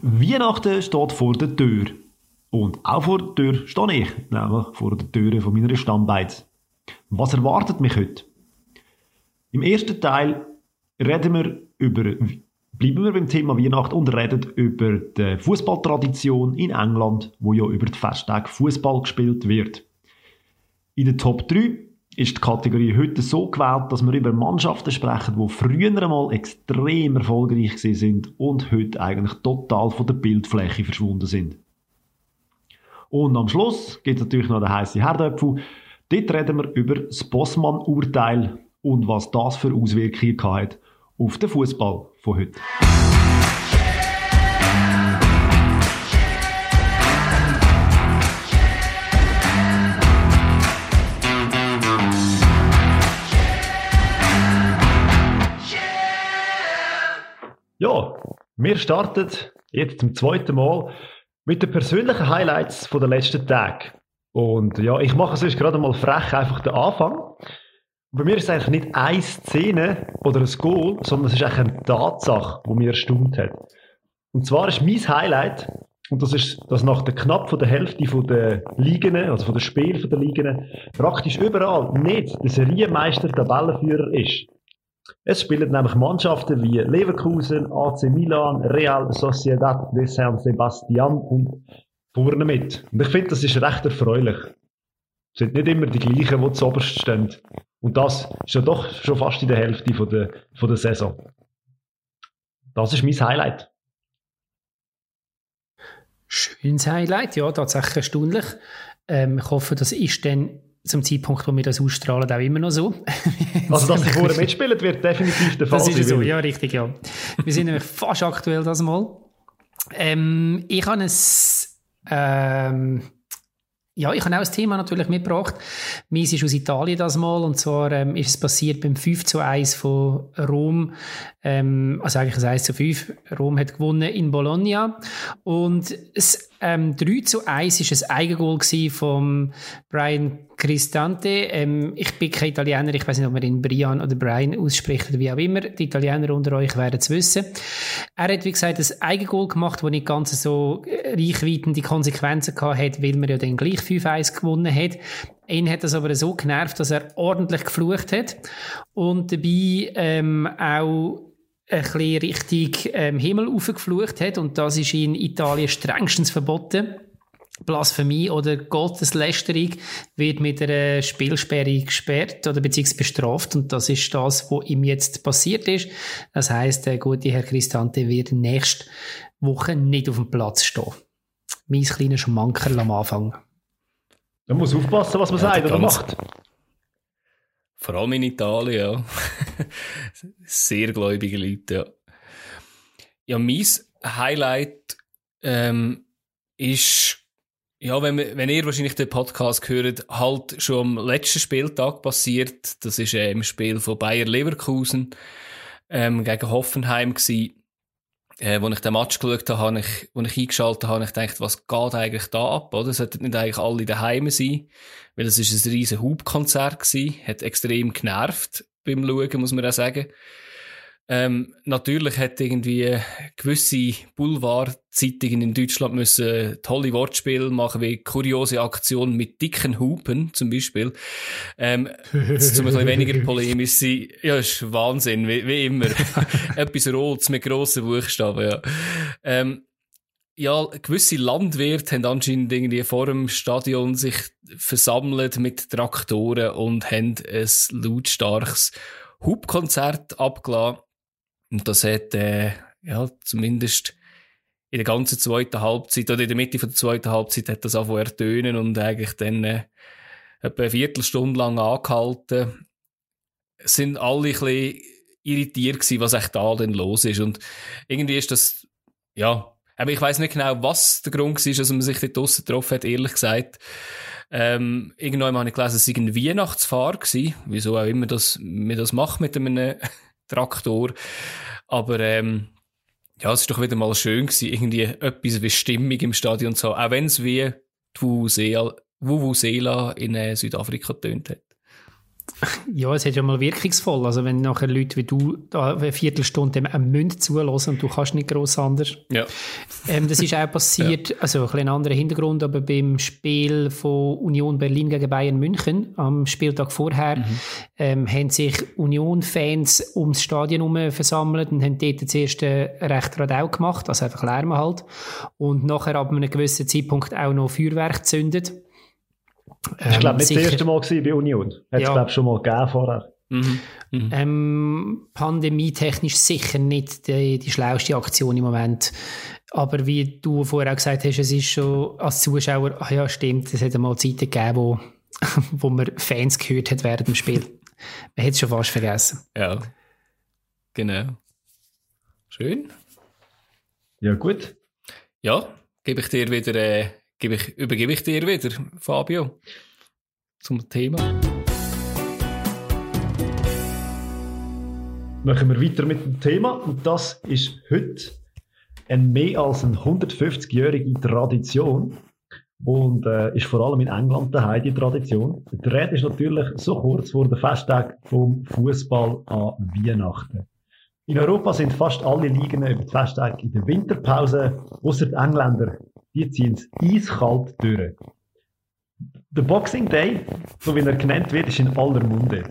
Weihnachten steht vor der Tür. Und auch vor der Tür stehe ich, nämlich vor der Tür von meiner Stammbeiz. Was erwartet mich heute? Im ersten Teil reden wir über, bleiben wir beim Thema Weihnachten und reden über die Fußballtradition in England, wo ja über die Festtage Fußball gespielt wird. In der Top 3 ist die Kategorie heute so gewählt, dass wir über Mannschaften sprechen, die früher einmal extrem erfolgreich sind und heute eigentlich total von der Bildfläche verschwunden sind. Und am Schluss gibt es natürlich noch den heißen Herdöpfel. Dort reden wir über das Bossmann-Urteil und was das für Auswirkungen hat auf den Fußball von heute. Ja, wir starten jetzt zum zweiten Mal mit den persönlichen Highlights von der letzten Tage. Und ja, ich mache sonst gerade mal frech einfach den Anfang. Bei mir ist es eigentlich nicht eine Szene oder ein Goal, sondern es ist eigentlich eine Tatsache, die mir erstaunt hat. Und zwar ist mein Highlight, und das ist, dass nach der knapp von der Hälfte von der Ligen, also von der Spiel von der Ligen, praktisch überall nicht der Serienmeister Tabellenführer ist. Es spielen nämlich Mannschaften wie Leverkusen, AC Milan, Real Sociedad de San Sebastian und vorne mit. Und ich finde, das ist recht erfreulich. Es sind nicht immer die gleichen, die zuoberst stehen. Und das ist ja doch schon fast in der Hälfte von der, von der Saison. Das ist mein Highlight. Schönes Highlight, ja, tatsächlich erstaunlich. Ähm, ich hoffe, das ist dann zum Zeitpunkt, wo wir das ausstrahlen, auch immer noch so. also, dass sie vorher mitspielen, wird definitiv der Fall sein. Das ist so, ja, richtig, ja. Wir sind nämlich fast aktuell das mal. Ähm, ich habe ein, ähm, ja, ich habe auch ein Thema natürlich mitgebracht. Meins ist aus Italien das mal, und zwar ähm, ist es passiert beim 5 zu 1 von Rom, ähm, also eigentlich ein 1 zu 5. Rom hat gewonnen in Bologna. Und es ähm, 3 zu 1 ist ein Eigengoal von Brian Cristante. Ähm, ich bin kein Italiener, ich weiß nicht, ob man ihn Brian oder Brian ausspricht oder wie auch immer. Die Italiener unter euch werden es wissen. Er hat, wie gesagt, ein Eigengoal gemacht, das nicht ganz so äh, reichweitende Konsequenzen gehabt hat, weil man ja dann gleich 5-1 gewonnen hat. Ihn hat das aber so genervt, dass er ordentlich geflucht hat und dabei ähm, auch ein bisschen Richtung ähm, Himmel aufgeflucht hat und das ist in Italien strengstens verboten. Blasphemie oder Gotteslästerung wird mit einer Spielsperre gesperrt oder beziehungsweise bestraft und das ist das, was ihm jetzt passiert ist. Das heißt, der gute Herr Cristante wird nächste Woche nicht auf dem Platz stehen. Mein kleiner Schmankerl am Anfang. Man muss aufpassen, was man ja, sagt oder macht. Vor allem in Italien, ja. Sehr gläubige Leute, ja. Ja, mein Highlight ähm, ist, ja, wenn, wenn ihr wahrscheinlich den Podcast hört, halt schon am letzten Spieltag passiert. Das ist äh, im Spiel von Bayer Leverkusen ähm, gegen Hoffenheim gewesen äh, als ich den Match geschaut habe, habe ich, als ich eingeschaltet habe, habe ich gedacht, was geht eigentlich da ab, oder? Sollten nicht eigentlich alle daheim sein? Weil es ist ein riesen Hubkonzert gewesen, hat extrem genervt beim Schauen, muss man auch sagen. Ähm, natürlich hat irgendwie gewisse Boulevardzeitungen in Deutschland müssen tolle Wortspiele machen, wie kuriose Aktionen mit dicken Hupen zum Beispiel. Ähm, zum ein weniger polemisch sein. Ja, ist Wahnsinn, wie, wie immer. Etwas Rotes mit grossen Buchstaben, ja. Ähm, ja, gewisse Landwirte haben anscheinend irgendwie vor dem Stadion sich versammelt mit Traktoren und haben ein lautstarkes Hubkonzert abgelassen und das hat, äh, ja, zumindest in der ganzen zweiten Halbzeit oder in der Mitte von der zweiten Halbzeit hat das angefangen ertönen und eigentlich dann äh, etwa eine Viertelstunde lang angehalten. Sind alle ein bisschen irritiert gewesen, was echt da denn los ist. Und irgendwie ist das, ja, aber ich weiß nicht genau, was der Grund war, dass man sich dort draussen getroffen hat, ehrlich gesagt. Ähm, irgendwann habe ich gelesen, es sei ein Weihnachtsfahrer gewesen. Wieso auch immer das, man das macht mit einem Traktor. Aber ähm, ja, es ist doch wieder mal schön gewesen, irgendwie etwas wie Stimmung im Stadion zu haben, auch wenn es wie Vuvuzela in äh, Südafrika tönt hat. Ja, es ist ja mal wirkungsvoll. Also wenn nachher Leute wie du eine Viertelstunde einem Mund zulassen und du kannst nicht gross anders. Ja. Ähm, das ist auch passiert, ja. also ein bisschen anderer Hintergrund, aber beim Spiel von Union Berlin gegen Bayern München am Spieltag vorher mhm. ähm, haben sich Union-Fans ums Stadion herum versammelt und haben dort zuerst recht Radau gemacht, also einfach Lärm halt. Und nachher ab einem gewissen Zeitpunkt auch noch Feuerwerk gezündet. Ich glaube nicht sicher. das erste Mal bei Union. Hat es, ja. glaube schon mal gegeben vorher. Mhm. Mhm. Ähm, pandemietechnisch sicher nicht die, die schlauste Aktion im Moment. Aber wie du vorher auch gesagt hast, es ist schon als Zuschauer, ach ja, stimmt, es hat einmal Zeiten gegeben, wo, wo man Fans gehört hat während dem Spiel. man hat es schon fast vergessen. Ja, genau. Schön. Ja, gut. Ja, gebe ich dir wieder äh, gebe ich, übergebe ich dir wieder, Fabio, zum Thema. Machen wir weiter mit dem Thema und das ist heute eine mehr als eine 150-jährige Tradition und äh, ist vor allem in England daheim die Tradition. Der Rede ist natürlich so kurz vor der Festtag vom Fußball an Weihnachten. In Europa sind fast alle Ligen über die Festtage in der Winterpause, außer die Engländer die ziehen es eiskalt durch. Der Boxing Day, so wie er genannt wird, ist in aller Munde.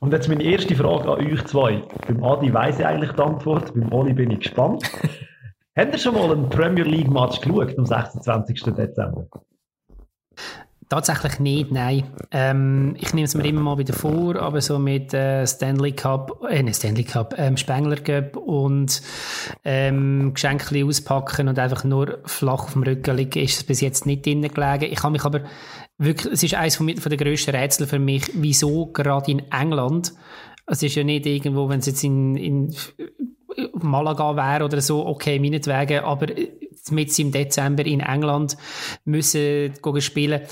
Und jetzt meine erste Frage an euch zwei. Beim Adi weiss ich eigentlich die Antwort, beim Oli bin ich gespannt. Habt ihr schon mal einen Premier League Match geschaut am 26. Dezember? Tatsächlich nicht, nein. Ähm, ich nehme es mir immer mal wieder vor, aber so mit äh, Stanley Cup, äh, nicht Stanley Cup, ähm, Spengler Cup und ähm, Geschenke auspacken und einfach nur flach auf dem Rücken liegen, ist es bis jetzt nicht drinnen gelegen. Ich habe mich aber wirklich, es ist eines von, von der grössten Rätsel für mich, wieso gerade in England, es ist ja nicht irgendwo, wenn es jetzt in, in Malaga wäre oder so, okay, meinetwegen, aber mit im Dezember in England müssen spielen.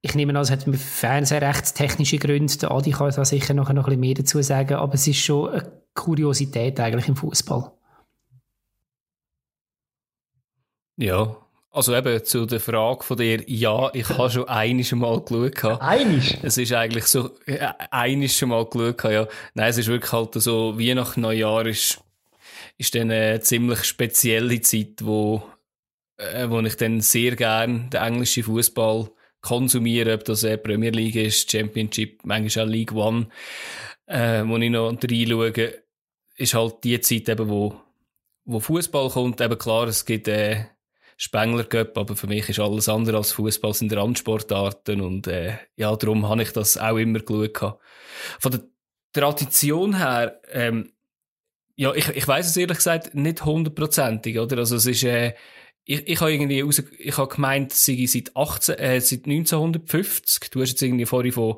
Ich nehme an, es hat mit Fernsehrechtstechnische Gründe. Der Adi kann da sicher noch ein bisschen mehr dazu sagen, aber es ist schon eine Kuriosität eigentlich im Fußball. Ja, also eben zu der Frage von dir, ja, ich habe schon einiges Mal geschaut. Einiges? Es ist eigentlich so, äh, einiges schon mal geschaut, ja. Nein, es ist wirklich halt so, wie nach Neujahr ist, ist dann eine ziemlich spezielle Zeit, wo äh, wo ich dann sehr gern den englischen Fußball konsumiere, ob das äh, Premier League ist, Championship, manchmal auch League One, äh, wo ich noch reinschaue, ist halt die Zeit eben, wo, wo Fußball kommt. Eben klar, es gibt äh, Spengler Cup, aber für mich ist alles andere als Fußball sind Randsportarten und äh, ja, darum habe ich das auch immer geschaut. Von der Tradition her, ähm, ja, ich, ich weiß es ehrlich gesagt nicht hundertprozentig, oder? Also es ist äh, ich, ich habe irgendwie raus, ich habe gemeint, es sei seit 18, äh, seit 1950. Du hast jetzt irgendwie vorhin von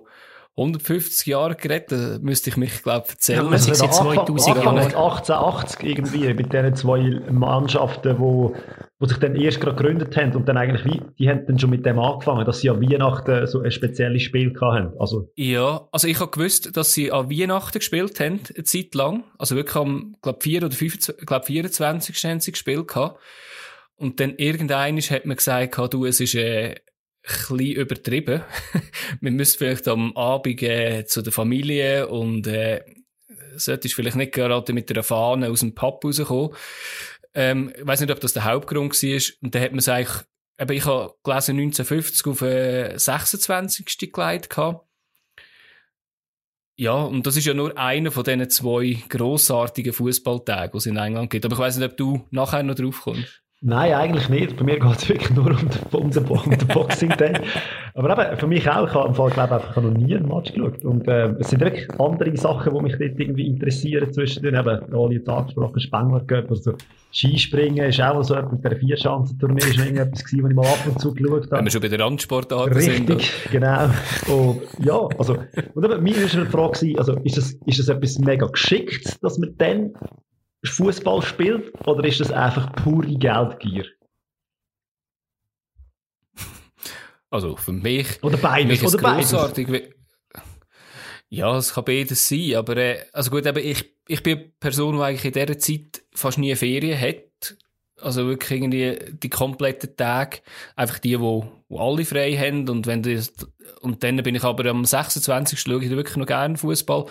150 Jahren geredet, da müsste ich mich, glaube erzählen. Ja, es ist 2000 Jahre. 1880 irgendwie, mit diesen zwei Mannschaften, wo, wo sich dann erst gerade gegründet haben und dann eigentlich, wie, die haben dann schon mit dem angefangen, dass sie an Weihnachten so ein spezielles Spiel hatten. Also. Ja, also ich habe gewusst, dass sie an Weihnachten gespielt haben, eine Zeit lang. Also wirklich am, glaube 4 oder 25, glaube 24. haben sie gespielt gehabt. Und dann irgendeinisch hat man gesagt, du, es ist äh, ein übertrieben. Wir müssen vielleicht am Abend äh, zu der Familie und äh, solltest vielleicht nicht gerade mit einer Fahne aus dem Pub rauskommen. Ähm, ich weiß nicht, ob das der Hauptgrund war. Und dann hat man es eigentlich, eben, ich habe gelesen 1950 auf äh, 26. geleitet gehabt. Ja, und das ist ja nur einer von diesen zwei grossartigen Fußballtagen, die es in England gibt. Aber ich weiß nicht, ob du nachher noch drauf kommst. Nein, eigentlich nicht. Bei mir geht es wirklich nur um den, um den, um den Boxing Day. Aber eben, für mich auch. Ich habe im Fall, glaube ich, noch nie einen Match geschaut. Und äh, es sind wirklich andere Sachen, die mich dort irgendwie interessieren zwischendurch. Eben, alle jetzt angesprochen, Spengler Cup, also Skispringen ist auch so etwas, mit der Vierschanzentournee ist irgendetwas gewesen, was ich mal ab und zu geschaut habe. Wenn wir schon bei der Randsportarten Richtig, sind. genau. Und ja, also, und eben, mir war eine Frage, also, ist das, ist das etwas mega geschickt, dass man dann Fußball spielt oder ist das einfach pure Geldgier? Also für mich. Oder beides. Oder großartig. Beides. Ja, es kann beides sein, aber äh, also gut, eben, ich, ich bin eine Person, die eigentlich in dieser Zeit fast nie Ferien hat. Also wirklich irgendwie die kompletten Tage, einfach die, wo, wo alle frei haben und wenn die, und dann bin ich aber am 26. schaue ich wirklich noch gerne Fußball.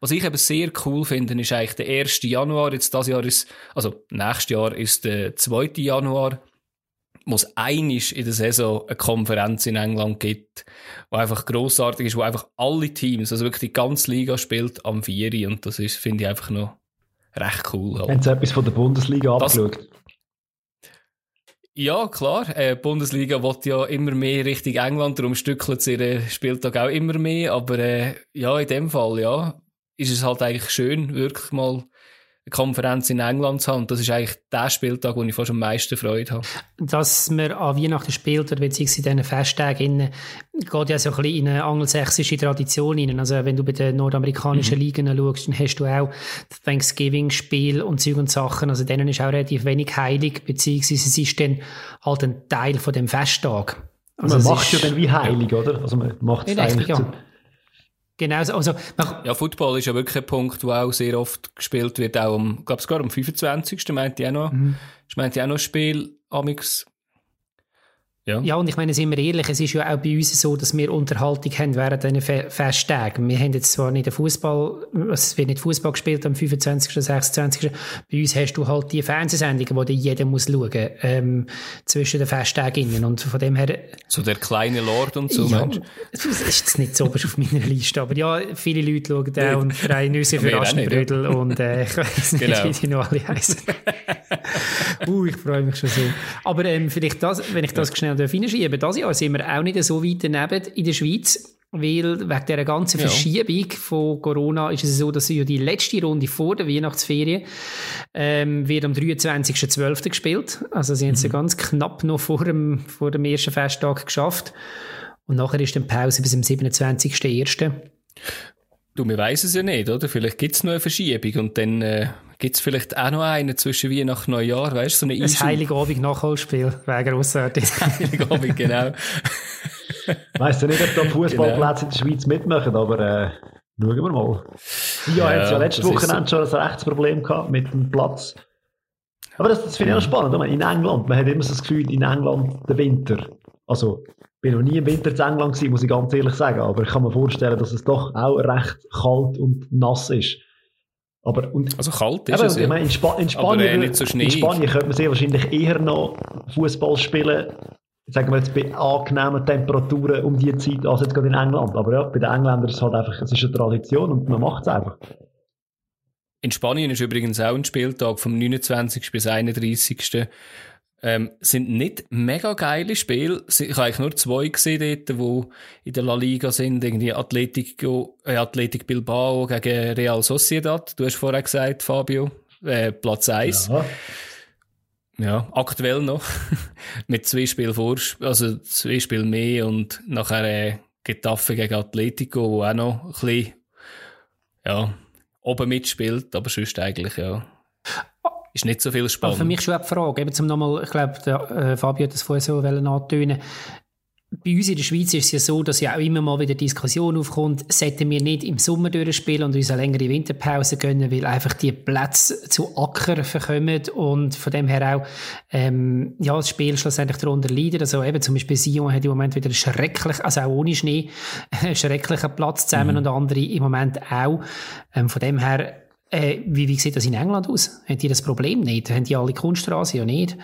Was ich eben sehr cool finde, ist eigentlich der 1. Januar, jetzt das Jahr ist, also nächstes Jahr ist der 2. Januar, wo es einisch in der Saison eine Konferenz in England gibt, wo einfach grossartig ist, wo einfach alle Teams, also wirklich die ganze Liga spielt am 4. und das ist, finde ich einfach noch recht cool. Halt. Haben Sie etwas von der Bundesliga das, abgeschaut? Ja, klar. Äh, Bundesliga will ja immer mehr Richtung England, darum stückelt sie ihren Spieltag auch immer mehr. Aber äh, ja, in dem Fall, ja, ist es halt eigentlich schön, wirklich mal Konferenz in England zu haben. Und das ist eigentlich der Spieltag, wo ich fast am meisten Freude habe. Dass man an Weihnachten spielt oder beziehungsweise in diesen Festtagen geht ja so ein bisschen in eine angelsächsische Tradition rein. Also wenn du bei den nordamerikanischen mhm. Ligen schaust, dann hast du auch Thanksgiving-Spiel und Zeug und Sachen. Also denen ist auch relativ wenig heilig, beziehungsweise es ist dann halt ein Teil von dem Festtag. Also man macht ja dann wie heilig, oder? Also man macht es eigentlich ja. Genau, also, ja, Football ist ja wirklich ein Punkt, der auch sehr oft gespielt wird, auch am, glaube sogar am 25. meint ich auch noch, mhm. ich meinte auch noch ein Spiel, amix ja. ja, und ich meine, sind wir ehrlich, es ist ja auch bei uns so, dass wir Unterhaltung haben während diesen Fe Festtagen. Wir haben jetzt zwar nicht den Fußball, es wird nicht Fußball gespielt am 25. oder 26. Bei uns hast du halt die Fernsehsendungen, die jeder muss schauen, ähm, zwischen den Festtagen und von dem her... So der kleine Lord und so, ja, Das ist jetzt nicht so auf meiner Liste, aber ja, viele Leute schauen da und drei Nüsse für Aschenbrödel und äh, ich weiß nicht, genau. wie die noch alle heißen. uh, ich freue mich schon so. Aber ähm, vielleicht das, wenn ich das schnell reinschieben darf. Dieses Jahr sind wir auch nicht so weit daneben in der Schweiz. Weil wegen dieser ganzen Verschiebung ja. von Corona ist es so, dass ja die letzte Runde vor der Weihnachtsferien ähm, wird am 23.12. gespielt. Also sie haben es mhm. ganz knapp noch vor dem, vor dem ersten Festtag geschafft. Und nachher ist dann Pause bis zum 27.01. Du, wir weiss es ja nicht, oder? Vielleicht gibt es noch eine Verschiebung und dann äh, gibt es vielleicht auch noch eine zwischen Weihnachten und Neujahr, weißt du, so eine Ein Heiligabend-Nachholspiel, wäre grossartig. Heiligabend, genau. weißt du nicht, ob da Fußballplätze genau. in der Schweiz mitmachen, aber äh, schauen wir mal. Ja, ja hat ja letzte Wochenende so. schon ein Rechtsproblem gehabt mit dem Platz. Aber das, das finde ich auch spannend. In England, man hat immer so das Gefühl, in England der Winter, also bin noch nie im Winter in England gewesen, muss ich ganz ehrlich sagen, aber ich kann mir vorstellen, dass es doch auch recht kalt und nass ist. Aber, und, also kalt ist eben, es, ja. meine, in, Spa in, Spanien, äh, so in Spanien könnte man sehr wahrscheinlich eher noch Fußball spielen, sagen wir jetzt bei angenehmen Temperaturen um die Zeit, als jetzt gerade in England. Aber ja, bei den Engländern ist es halt einfach, es ist eine Tradition und man macht es einfach. In Spanien ist übrigens auch ein Spieltag vom 29. bis 31. Ähm, sind nicht mega geile Spiele. Ich habe eigentlich nur zwei gesehen dort, die in der La Liga sind. Irgendwie Atletico, äh, Athletic Bilbao gegen Real Sociedad. Du hast vorher gesagt, Fabio, äh, Platz 1. Ja. ja. aktuell noch. Mit zwei Spielen vor, also zwei Spiele mehr und nachher äh, Getafe gegen Atletico, wo auch noch ein bisschen, ja, oben mitspielt, aber sonst eigentlich, ja ist nicht so viel spannend. Aber für mich schon eine Frage, eben zum nochmal, ich glaube, der, äh, Fabio hat das vorher so antönen bei uns in der Schweiz ist es ja so, dass ja auch immer mal wieder Diskussion aufkommt, sollten wir nicht im Sommer durchspielen und uns eine längere Winterpause gönnen, weil einfach die Plätze zu Acker verkommen und von dem her auch ähm, ja, das Spiel schlussendlich darunter leidet. Also eben zum Beispiel Sion hat im Moment wieder schrecklich, also auch ohne Schnee, einen schrecklichen Platz zusammen mhm. und andere im Moment auch. Ähm, von dem her äh, wie, wie sieht das in England aus? Haben die das Problem nicht? Haben die alle Kunststraße ja nicht?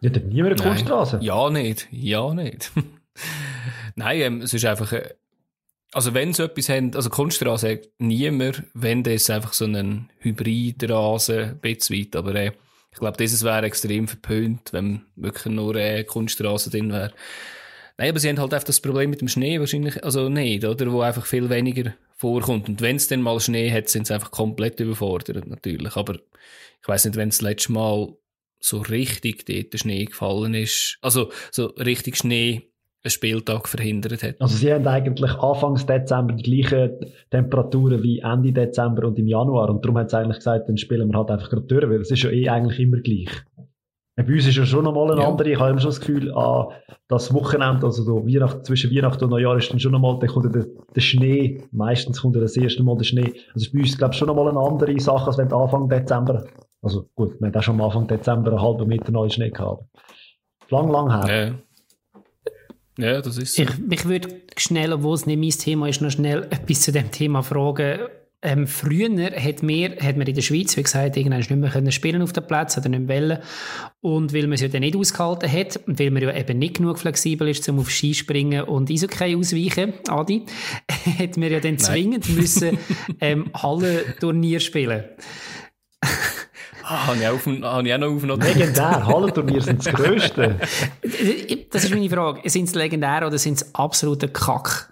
Ja, dann niemand eine Kunststraße. Ja, nicht. Ja, nicht. Nein, ähm, es ist einfach, äh, also wenn sie etwas haben, also Kunststraße hat niemand, wenn das einfach so ein Hybridrasen, ein bisschen weit, aber äh, ich glaube, dieses wäre extrem verpönt, wenn wirklich nur äh, Kunststraße drin wäre. Nein, aber sie haben halt einfach das Problem mit dem Schnee wahrscheinlich, also nicht, oder? Wo einfach viel weniger vorkommt. Und wenn es dann mal Schnee hat, sind sie einfach komplett überfordert, natürlich. Aber ich weiß nicht, wenn das letzte Mal so richtig dort der Schnee gefallen ist, also so richtig Schnee einen Spieltag verhindert hat. Also sie haben eigentlich Anfangs Dezember die gleichen Temperaturen wie Ende Dezember und im Januar und darum haben sie eigentlich gesagt, dann spielen wir halt einfach gerade durch, weil es ist ja eh eigentlich immer gleich. Bei uns ist ja schon nochmal eine ja. andere. Ich habe immer schon das Gefühl, ah, das Wochenende, also so Weihnacht, zwischen Weihnachten und Neujahr ist dann schon nochmal, dann kommt der, der Schnee. Meistens kommt das erste Mal der Schnee. Also bei uns, glaube ich, schon nochmal eine andere Sache, als wenn du Anfang Dezember, also gut, wir haben auch schon am Anfang Dezember einen halben Meter neuen Schnee gehabt. Lang, lang her. Ja. ja, das ist so. Ich, ich würde schnell, obwohl es nicht mein Thema ist, noch schnell etwas zu dem Thema fragen ähm, früher hat, mir, hat man in der Schweiz, wie gesagt, irgendwann nicht mehr können spielen auf dem Platz oder nicht wollen. Und weil man es ja dann nicht ausgehalten hat und weil man ja eben nicht genug flexibel ist, um auf Skispringen und Eishockey ausweichen, Adi, hat man ja dann zwingend müssen ähm, Hallenturnier spielen. Ah, habe ich, auch, habe ich auch noch aufgenommen. Legendär, Hallenturnier sind das Größte. Das ist meine Frage. Sind es legendär oder sind es absolute Kack?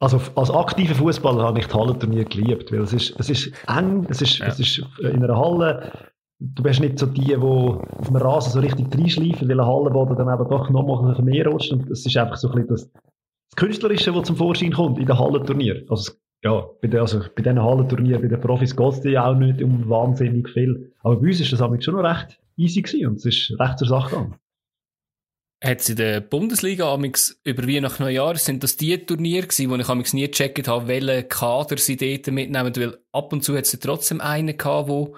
Also als aktiver Fußballer habe ich die Hallenturnier geliebt, weil es ist, es ist eng, es ist, ja. es ist in einer Halle, du bist nicht so die, die auf dem Rasen so richtig reinschleifen, weil eine Hallenboden dann eben doch noch mal mehr rutscht und es ist einfach so ein bisschen das, das Künstlerische, was zum Vorschein kommt in den Hallenturnier. Also, ja, bei, den, also bei diesen Hallenturnieren, bei den Profis geht es ja auch nicht um wahnsinnig viel. Aber bei uns ist das schon noch recht easy gewesen und es ist recht zur Sache gegangen hat es in der Bundesliga amix über Weihnachten Neujahr, sind das die Turniere gewesen, wo ich amix nie gecheckt habe, welche Kader sie dort mitnehmen, weil ab und zu hat es trotzdem einen gehabt, der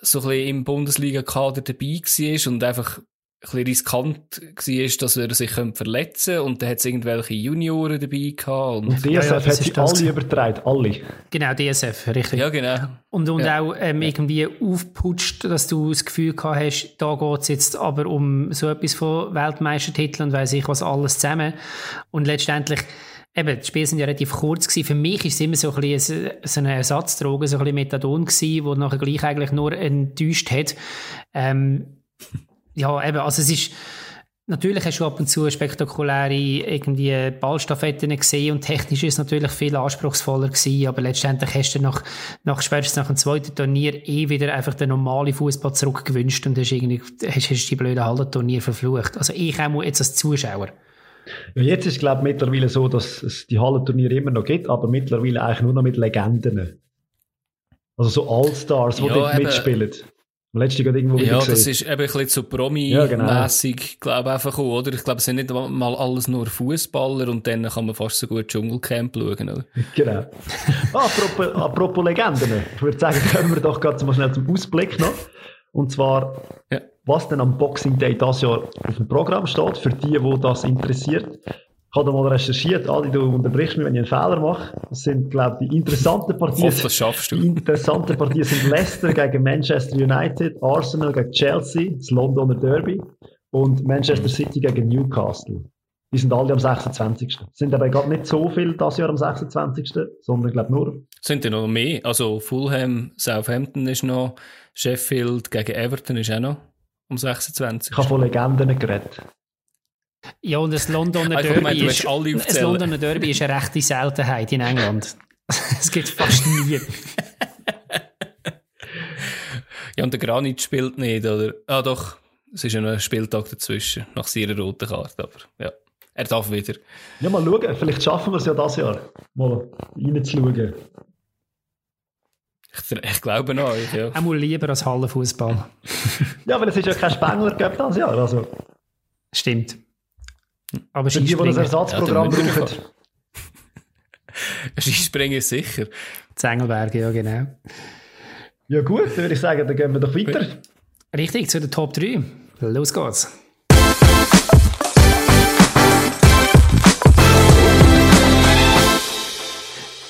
so ein bisschen im Bundesliga-Kader dabei war und einfach bisschen riskant war, dass er sich verletzen könnte. Und dann hat es irgendwelche Junioren dabei gehabt. Und, und DSF ja, ja, hat sich alle übertragen, alle. Genau, DSF, richtig. Ja, genau. Und, und ja. auch ähm, irgendwie aufputscht, dass du das Gefühl gehabt hast, da geht es jetzt aber um so etwas von Weltmeistertiteln und weiss ich was alles zusammen. Und letztendlich Eben, die Spiele sind ja relativ kurz gewesen. Für mich ist es immer so ein bisschen so eine Ersatzdroge, so ein bisschen Methadon gewesen, wo nachher gleich eigentlich nur enttäuscht hat. Ähm, ja, eben, also es ist, natürlich hast du ab und zu spektakuläre irgendwie Ballstaffetten gesehen und technisch ist es natürlich viel anspruchsvoller gewesen, aber letztendlich hast du nach, nach spätestens nach dem zweiten Turnier eh wieder einfach den normalen Fußball zurückgewünscht und hast irgendwie, hast, hast die blöde Hallenturnier verflucht. Also ich auch jetzt als Zuschauer. Ja, jetzt ist es, glaube ich, mittlerweile so, dass es die Hallenturniere immer noch gibt, aber mittlerweile eigentlich nur noch mit Legenden. Also so Allstars, die ja, dort mitspielen. Letzte gerade irgendwo Ja, das ist eben ein bisschen zu Promi-mässig, ja, genau. glaube ich, einfach auch, oder? Ich glaube, es sind nicht mal alles nur Fußballer und dann kann man fast so gut Dschungelcamp schauen, oder? Genau. Ah, apropos, apropos Legenden. Ich würde sagen, kommen wir doch ganz mal schnell zum Ausblick noch. Und zwar, ja. was denn am Boxing Day das Jahr auf dem Programm steht, für die, die das interessiert. Ich habe mal recherchiert, Adi, du unterbrichst mich, wenn ich einen Fehler mache. Das sind, glaube ich, die interessanten Partien. Hoffe, das schaffst du. Die interessanten Partien sind Leicester gegen Manchester United, Arsenal gegen Chelsea, das Londoner Derby und Manchester City gegen Newcastle. Die sind alle am 26. Es sind aber gerade nicht so viel das Jahr am 26., sondern glaube nur. Sind ja noch mehr. Also Fulham, Southampton ist noch, Sheffield gegen Everton ist auch noch am 26. Ich habe von Legenden geredet. Ja, und das Londoner Derby, meine, ist, das Londoner Derby ist eine rechte Seltenheit in England. Es gibt fast nie. ja, und der Granit spielt nicht, oder? Ah, doch. Es ist ja noch ein Spieltag dazwischen, nach seiner roten Karte, aber ja. Er darf wieder. Ja, mal schauen. Vielleicht schaffen wir es ja das Jahr, mal reinzuschauen. Ich, ich glaube noch, ja. Er muss lieber als Hallenfußball. ja, weil es ist ja kein Spengler Cup das Jahr, also. Stimmt. Aber Für die, die das Ersatzprogramm ja, brauchen. Skispringen ist sicher. Zengelberge, ja genau. Ja gut, dann würde ich sagen, dann gehen wir doch weiter. Richtig, zu den Top 3. Los geht's.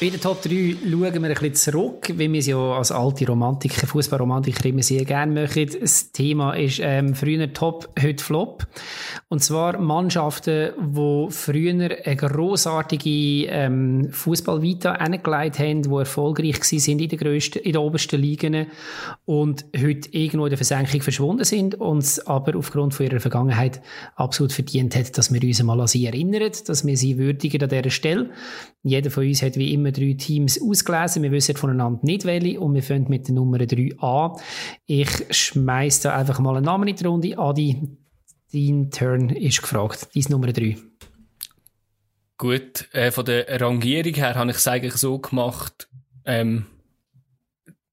Bei den Top 3 schauen wir ein bisschen zurück, wie wir es ja als alte Romantiker, Fußballromantiker immer sehr gerne machen. Das Thema ist ähm, früher Top, heute Flop. Und zwar Mannschaften, die früher eine grossartige ähm, Fußballvita angelegt haben, die erfolgreich waren in, der in den obersten Ligen und heute irgendwo in der Versenkung verschwunden sind und aber aufgrund von ihrer Vergangenheit absolut verdient hat, dass wir uns mal an sie erinnern, dass wir sie würdigen an dieser Stelle. Jeder von uns hat wie immer drei Teams ausgelesen. Wir wissen voneinander nicht welche und wir fangen mit der Nummer 3 an. Ich schmeiße da einfach mal einen Namen in die Runde. Adi, dein Turn ist gefragt. Dein Nummer 3. Gut, äh, von der Rangierung her habe ich es eigentlich so gemacht, ähm,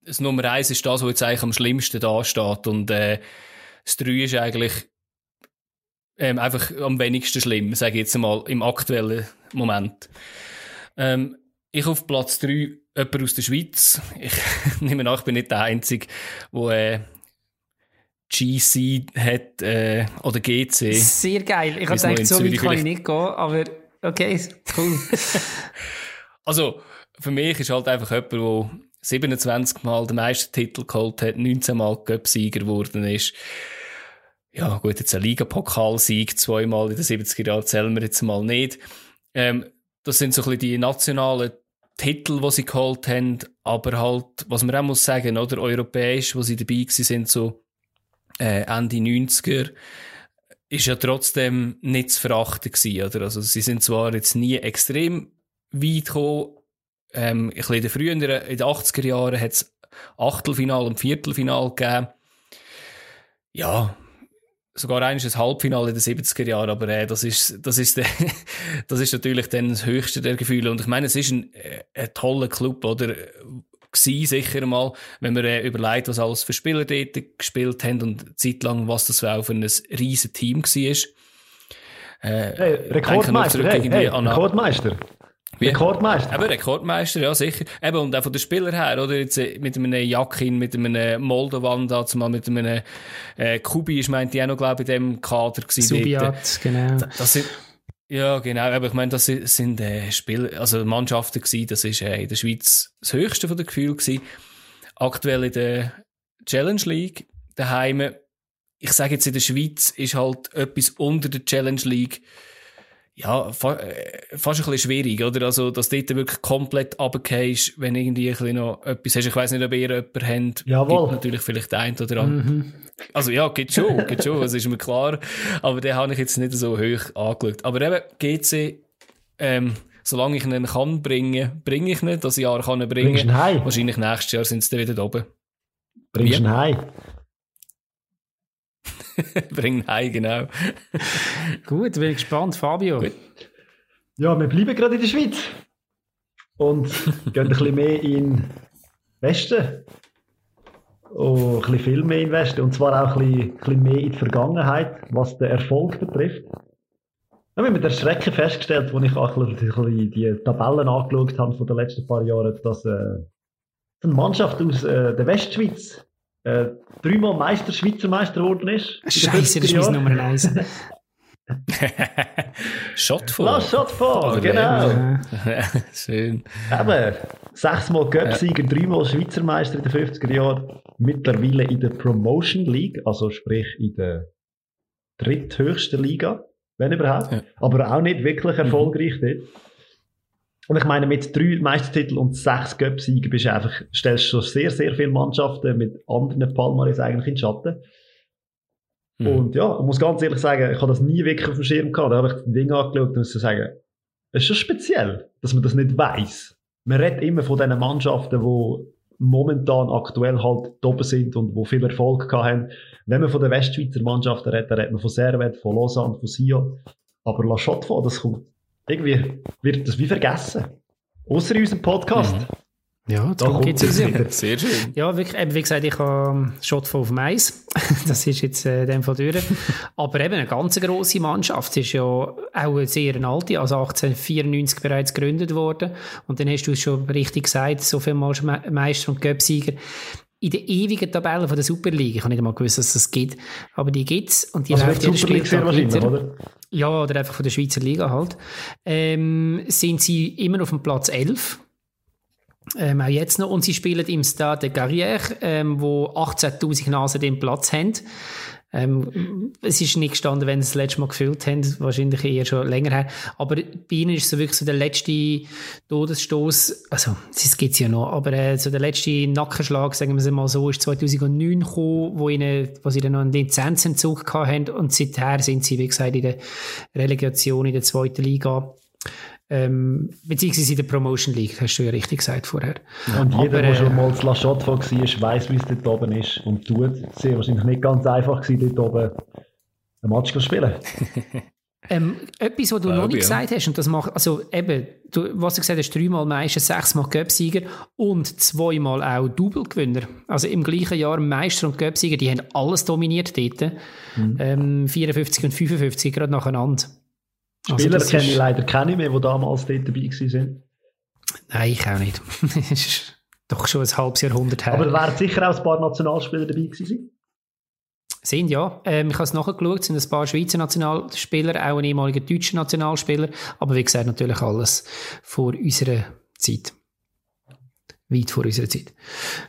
das Nummer 1 ist das, was jetzt eigentlich am schlimmsten da steht und äh, das 3 ist eigentlich ähm, einfach am wenigsten schlimm, sage ich jetzt mal, im aktuellen Moment. Ähm, ich auf Platz 3 jemand aus der Schweiz. Ich nehme an, ich bin nicht der Einzige, der äh, GC hat äh, oder GC. Sehr geil. Ich habe gedacht, so weit kann ich nicht gehen, aber okay, cool. also, für mich ist halt einfach jemand, der 27 Mal den meisten Titel geholt hat, 19 Mal Cup-Sieger geworden ist. Ja, gut, jetzt ein Ligapokalsieg zweimal in den 70er Jahren zählen wir jetzt mal nicht. Ähm, das sind so ein bisschen die nationalen Titel, die sie geholt haben, aber halt, was man auch muss sagen, oder, europäisch, wo sie dabei sind, so äh, Ende 90er, ist ja trotzdem nicht zu verachten gewesen, oder? Also sie sind zwar jetzt nie extrem weit gekommen, ähm, ein bisschen früher, in den 80er Jahren hat es Achtelfinal und Viertelfinal gegeben. Ja, sogar ein Halbfinale in den 70er Jahren, aber äh, das ist, das ist, der, das ist natürlich dann das höchste der Gefühle. Und ich meine, es ist ein, äh, ein toller Club, oder? Gsi sicher mal, wenn man äh, überlegt, was alles für Spieler dort gespielt haben und zeitlang, was das auch für ein riesen Team war. Äh, hey, Rekordmeister, hey, hey, Rekordmeister. Wie? Rekordmeister. Eben, Rekordmeister, ja, sicher. Eben, und auch von den Spielern her, oder? Jetzt äh, mit einem Jakin, mit einem Moldovan, dazu mal mit einem äh, Kubi, ist meinte ich auch noch, glaube ich, in dem Kader gewesen. Subiat, genau. Das sind, ja, genau. Aber ich meine, das sind äh, Spiel, also Mannschaften gewesen. Das ist äh, in der Schweiz das höchste von den Gefühlen gewesen. Aktuell in der Challenge League daheim. Ich sage jetzt in der Schweiz ist halt etwas unter der Challenge League ja, fa äh, fast ein bisschen schwierig, oder? Also, dass du dort wirklich komplett runtergehst, wenn irgendwie ein bisschen noch etwas hast. Ich weiss nicht, ob ihr jemanden habt. Jawohl. Gibt natürlich vielleicht ein oder andere. Mhm. Also, ja, geht schon, geht schon, das ist mir klar. Aber den habe ich jetzt nicht so hoch angeschaut. Aber eben, GC, ähm, solange ich ihn kann bringen, bringe ich ihn, das Jahr kann ich bringen. Bringst ihn heim? Wahrscheinlich nächstes Jahr sind sie dann wieder oben. Bringst ihn heim? Bring heim, genau. Gut, bin gespannt, Fabio. Gut. Ja, wir bleiben gerade in der Schweiz und gehen ein bisschen mehr in den Westen. Und ein bisschen viel mehr in den Westen. Und zwar auch ein bisschen, ein bisschen mehr in die Vergangenheit, was den Erfolg betrifft. Ich habe mit der Schrecken festgestellt, als ich auch ein bisschen die Tabellen angeschaut habe von den letzten paar Jahren, dass äh, eine Mannschaft aus äh, der Westschweiz äh, dreimal Meister, Schweizer Meister geworden ist. Scheiße, das ist meine Nummer 1. Shot vor. Lass Shot vor, genau. Schön. Eben, sechsmal Göpsieger, ja. dreimal Schweizer Meister in den 50er Jahren, mittlerweile in der Promotion League, also sprich in der dritthöchsten Liga, wenn überhaupt, ja. aber auch nicht wirklich mhm. erfolgreich mhm. dort. Und ich meine, mit drei Meistertiteln und sechs Cup-Siegen bist du einfach, stellst du schon sehr, sehr viele Mannschaften mit anderen Palmares eigentlich in den Schatten. Mhm. Und ja, ich muss ganz ehrlich sagen, ich habe das nie wirklich auf dem Schirm gehabt. Da habe ich die Dinge angeschaut und muss sagen, es ist schon speziell, dass man das nicht weiß. Man redet immer von diesen Mannschaften, die momentan aktuell halt oben sind und wo viel Erfolg haben. Wenn man von den Westschweizer Mannschaften redet, dann redet man von Servet, von Lausanne, von Sion. Aber La Chaux das kommt irgendwie wird das wie vergessen. Außer in unserem Podcast. Mhm. Ja, da geht es Sehr schön. Ja, wirklich, eben, wie gesagt, ich habe Shot von auf Mais. das ist jetzt äh, in dem Fall durch. Aber eben eine ganz grosse Mannschaft. Es ist ja auch eine sehr alte, also 1894 bereits gegründet worden. Und dann hast du es schon richtig gesagt, so viel Mal Meister und Göpsieger in der ewigen Tabelle von der Superliga. Ich habe nicht einmal gewusst, dass es das gibt. Aber die gibt es und die also läuft jedes Spieltag weiter. Oder? Ja, oder einfach von der Schweizer Liga halt. Ähm, sind sie immer auf dem Platz 11. Ähm, auch jetzt noch. Und sie spielen im Stade de Carrière, ähm, wo 18.000 Nasen den Platz haben. Ähm, es ist nicht gestanden, wenn sie das letzte Mal gefüllt haben, wahrscheinlich eher schon länger her. Aber bei ihnen ist so wirklich so der letzte Todesstoß, also es gibt ja noch, aber äh, so der letzte Nackenschlag, sagen wir es mal so, ist 2009 gekommen, wo, ihnen, wo sie dann noch einen Lizenzentzug hatten und seither sind sie, wie gesagt, in der Relegation in der zweiten Liga ähm, beziehungsweise in der Promotion League, hast du ja richtig gesagt vorher. Und jeder, der schon äh, mal zu La Chotte war, weiss, wie es dort oben ist und tut. Sehr wahrscheinlich nicht ganz einfach gewesen, dort oben ein Match zu spielen. Ähm, etwas, was du noch nicht ja. gesagt hast, und das macht, also eben, du, was du gesagt hast, dreimal Meister, sechsmal Göpsieger und zweimal auch Double-Gewinner. Also im gleichen Jahr Meister und Göpsieger, die haben alles dominiert dort. Mhm. Ähm, 54 und 55 gerade nacheinander. Also Spieler also kenne ich leider keine mehr, die damals dort dabei waren. Nein, ich auch nicht. das ist doch schon ein halbes Jahrhundert her. Aber da wären sicher auch ein paar Nationalspieler dabei gewesen. Sind ja. Ähm, ich habe es nachgeschaut, sind ein paar Schweizer Nationalspieler, auch ein ehemaliger deutscher Nationalspieler. Aber wie gesagt, natürlich alles vor unserer Zeit. Weit vor unserer Zeit.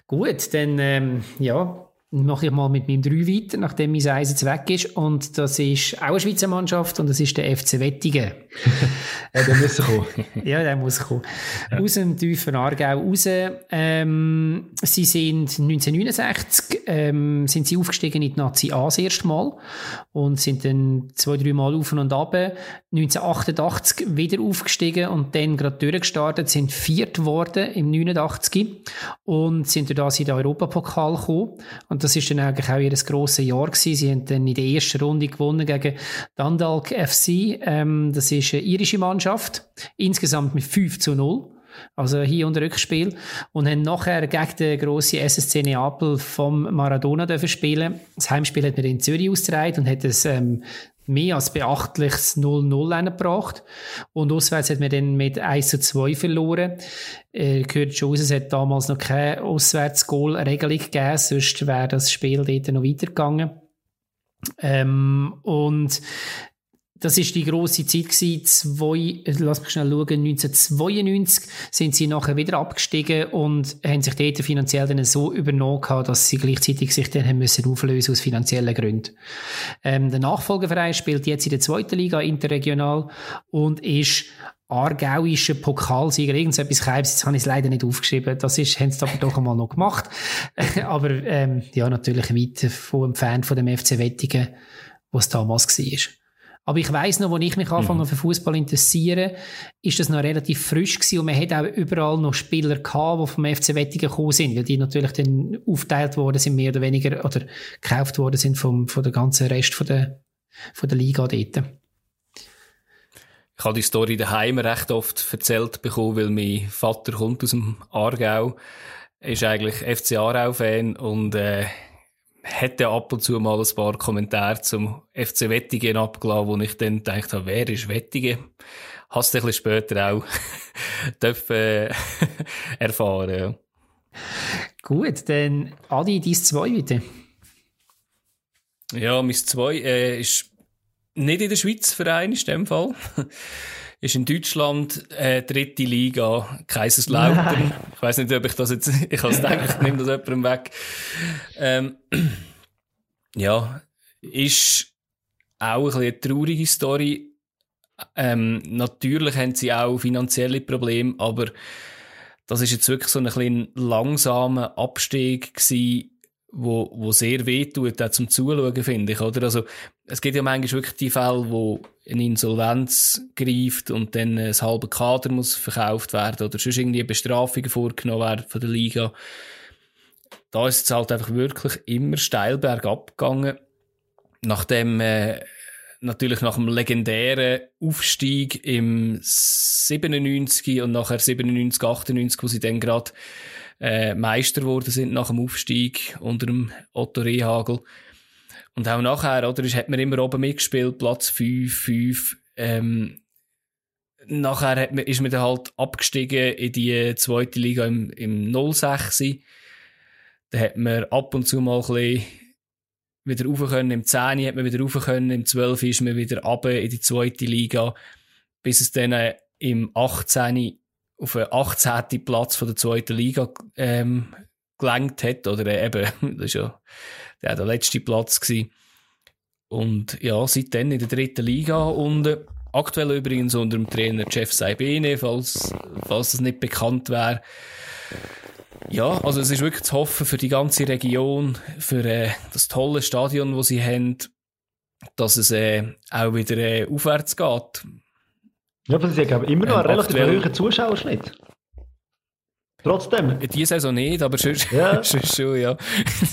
Gut, dann, ähm, ja, mache ich mal mit meinem 3 weiter, nachdem mein Eis jetzt weg ist. Und das ist auch eine Schweizer Mannschaft und das ist der FC Wettigen. ja, der muss kommen. ja, der muss kommen. Ja. Aus dem tiefen Aargau raus. Ähm, sie sind 1969 ähm, sind sie aufgestiegen in die Nazi A das erste Mal und sind dann zwei, drei Mal auf und ab. 1988 wieder aufgestiegen und dann gerade durchgestartet, sind viert geworden im 89 und sind durch das in den Europapokal gekommen. Und und das ist dann eigentlich auch ihr grosses Jahr gewesen. Sie haben dann in der ersten Runde gewonnen gegen Dundalk FC. Ähm, das ist eine irische Mannschaft. Insgesamt mit 5 zu 0. Also hier unter Rückspiel. Und haben nachher gegen den grossen SSC Neapel vom Maradona dürfen spielen. Das Heimspiel hat man in Zürich ausgetragen und hat es ähm, mehr als beachtliches 0-0 gebracht. Und auswärts hat man dann mit 1 zu 2 verloren. Äh, gehört schon raus, es hat damals noch keine Auswärts-Goal-Regelung gegeben, sonst wäre das Spiel dort noch weitergegangen. Ähm, und das ist die große Zeit gewesen. Zwei, lass mich schnell schauen, 1992 sind sie nachher wieder abgestiegen und haben sich dort finanziell dann so übernommen gehabt, dass sie gleichzeitig sich dann haben müssen auflösen aus finanziellen Gründen. Ähm, der Nachfolgeverein spielt jetzt in der zweiten Liga interregional und ist aargauischer Pokalsieger, irgendetwas Keibs, jetzt habe ich es leider nicht aufgeschrieben, das ist, haben sie aber doch einmal noch gemacht. aber, ähm, ja, natürlich weit von Fan von dem FC Wettigen, was damals war. Aber ich weiß noch, als ich mich angefangen mhm. für Fußball interessieren, ist das noch relativ frisch gewesen und man hat auch überall noch Spieler gehabt, die vom FC Wettigen gekommen sind, weil die natürlich dann aufteilt worden sind, mehr oder weniger, oder gekauft worden sind vom, von der ganzen Rest von der, von der Liga dort. Ich habe die Story daheim recht oft erzählt bekommen, weil mein Vater kommt aus dem Aargau, ist eigentlich FC Aarau-Fan und äh, hätte ab und zu mal ein paar Kommentare zum FC Wettigen abgelassen, wo ich dann gedacht habe, wer ist Wettigen? Hast du ein bisschen später auch dürfen, äh, erfahren. Ja. Gut, dann Adi, dein zwei bitte. Ja, mein zwei äh, ist nicht in der Schweiz Verein, in dem Fall. Ist in Deutschland äh, dritte Liga, Kaiserslautern. Ich weiß nicht, ob ich das jetzt, ich habe es gedacht, ich nehme das jemandem weg. Ähm, ja, ist auch ein eine traurige Story. Ähm, natürlich haben sie auch finanzielle Probleme, aber das ist jetzt wirklich so ein bisschen langsamer Abstieg gewesen, wo, wo sehr wehtut, auch zum Zuschauen, finde ich, oder? Also, es gibt ja manchmal wirklich die Fälle, wo eine Insolvenz greift und dann ein halber Kader muss verkauft werden oder sonst irgendwie Bestrafungen vorgenommen werden von der Liga. Da ist es halt einfach wirklich immer steil bergab gegangen. Nachdem, äh, natürlich nach dem legendären Aufstieg im 97 und nachher 97, 98, wo sie dann gerade äh, Meister geworden sind nach dem Aufstieg unter dem Otto Rehagel. Und auch nachher, oder, ist, hat man immer oben mitgespielt, Platz 5, 5. Ähm, nachher hat man, ist man dann halt abgestiegen in die zweite Liga im, im 06. Da hat man ab und zu mal ein bisschen wieder rauf können. Im 10. hat man wieder rauf können. Im 12. ist man wieder runter in die zweite Liga. Bis es dann äh, im 18 auf den 18. Platz von der zweiten Liga ähm, gelenkt hat. Oder äh, eben, das ist ja der, der letzte Platz gewesen. Und ja, seitdem in der dritten Liga und äh, aktuell übrigens unter dem Trainer Jeff Saibene, falls, falls das nicht bekannt wäre. Ja, also es ist wirklich zu hoffen für die ganze Region, für äh, das tolle Stadion, wo sie haben, dass es äh, auch wieder äh, aufwärts geht. Ja, aber sie haben immer noch einen relativ hohen Zuschauerschnitt. Trotzdem. Die Saison nicht, aber schon, ja. schon, ja.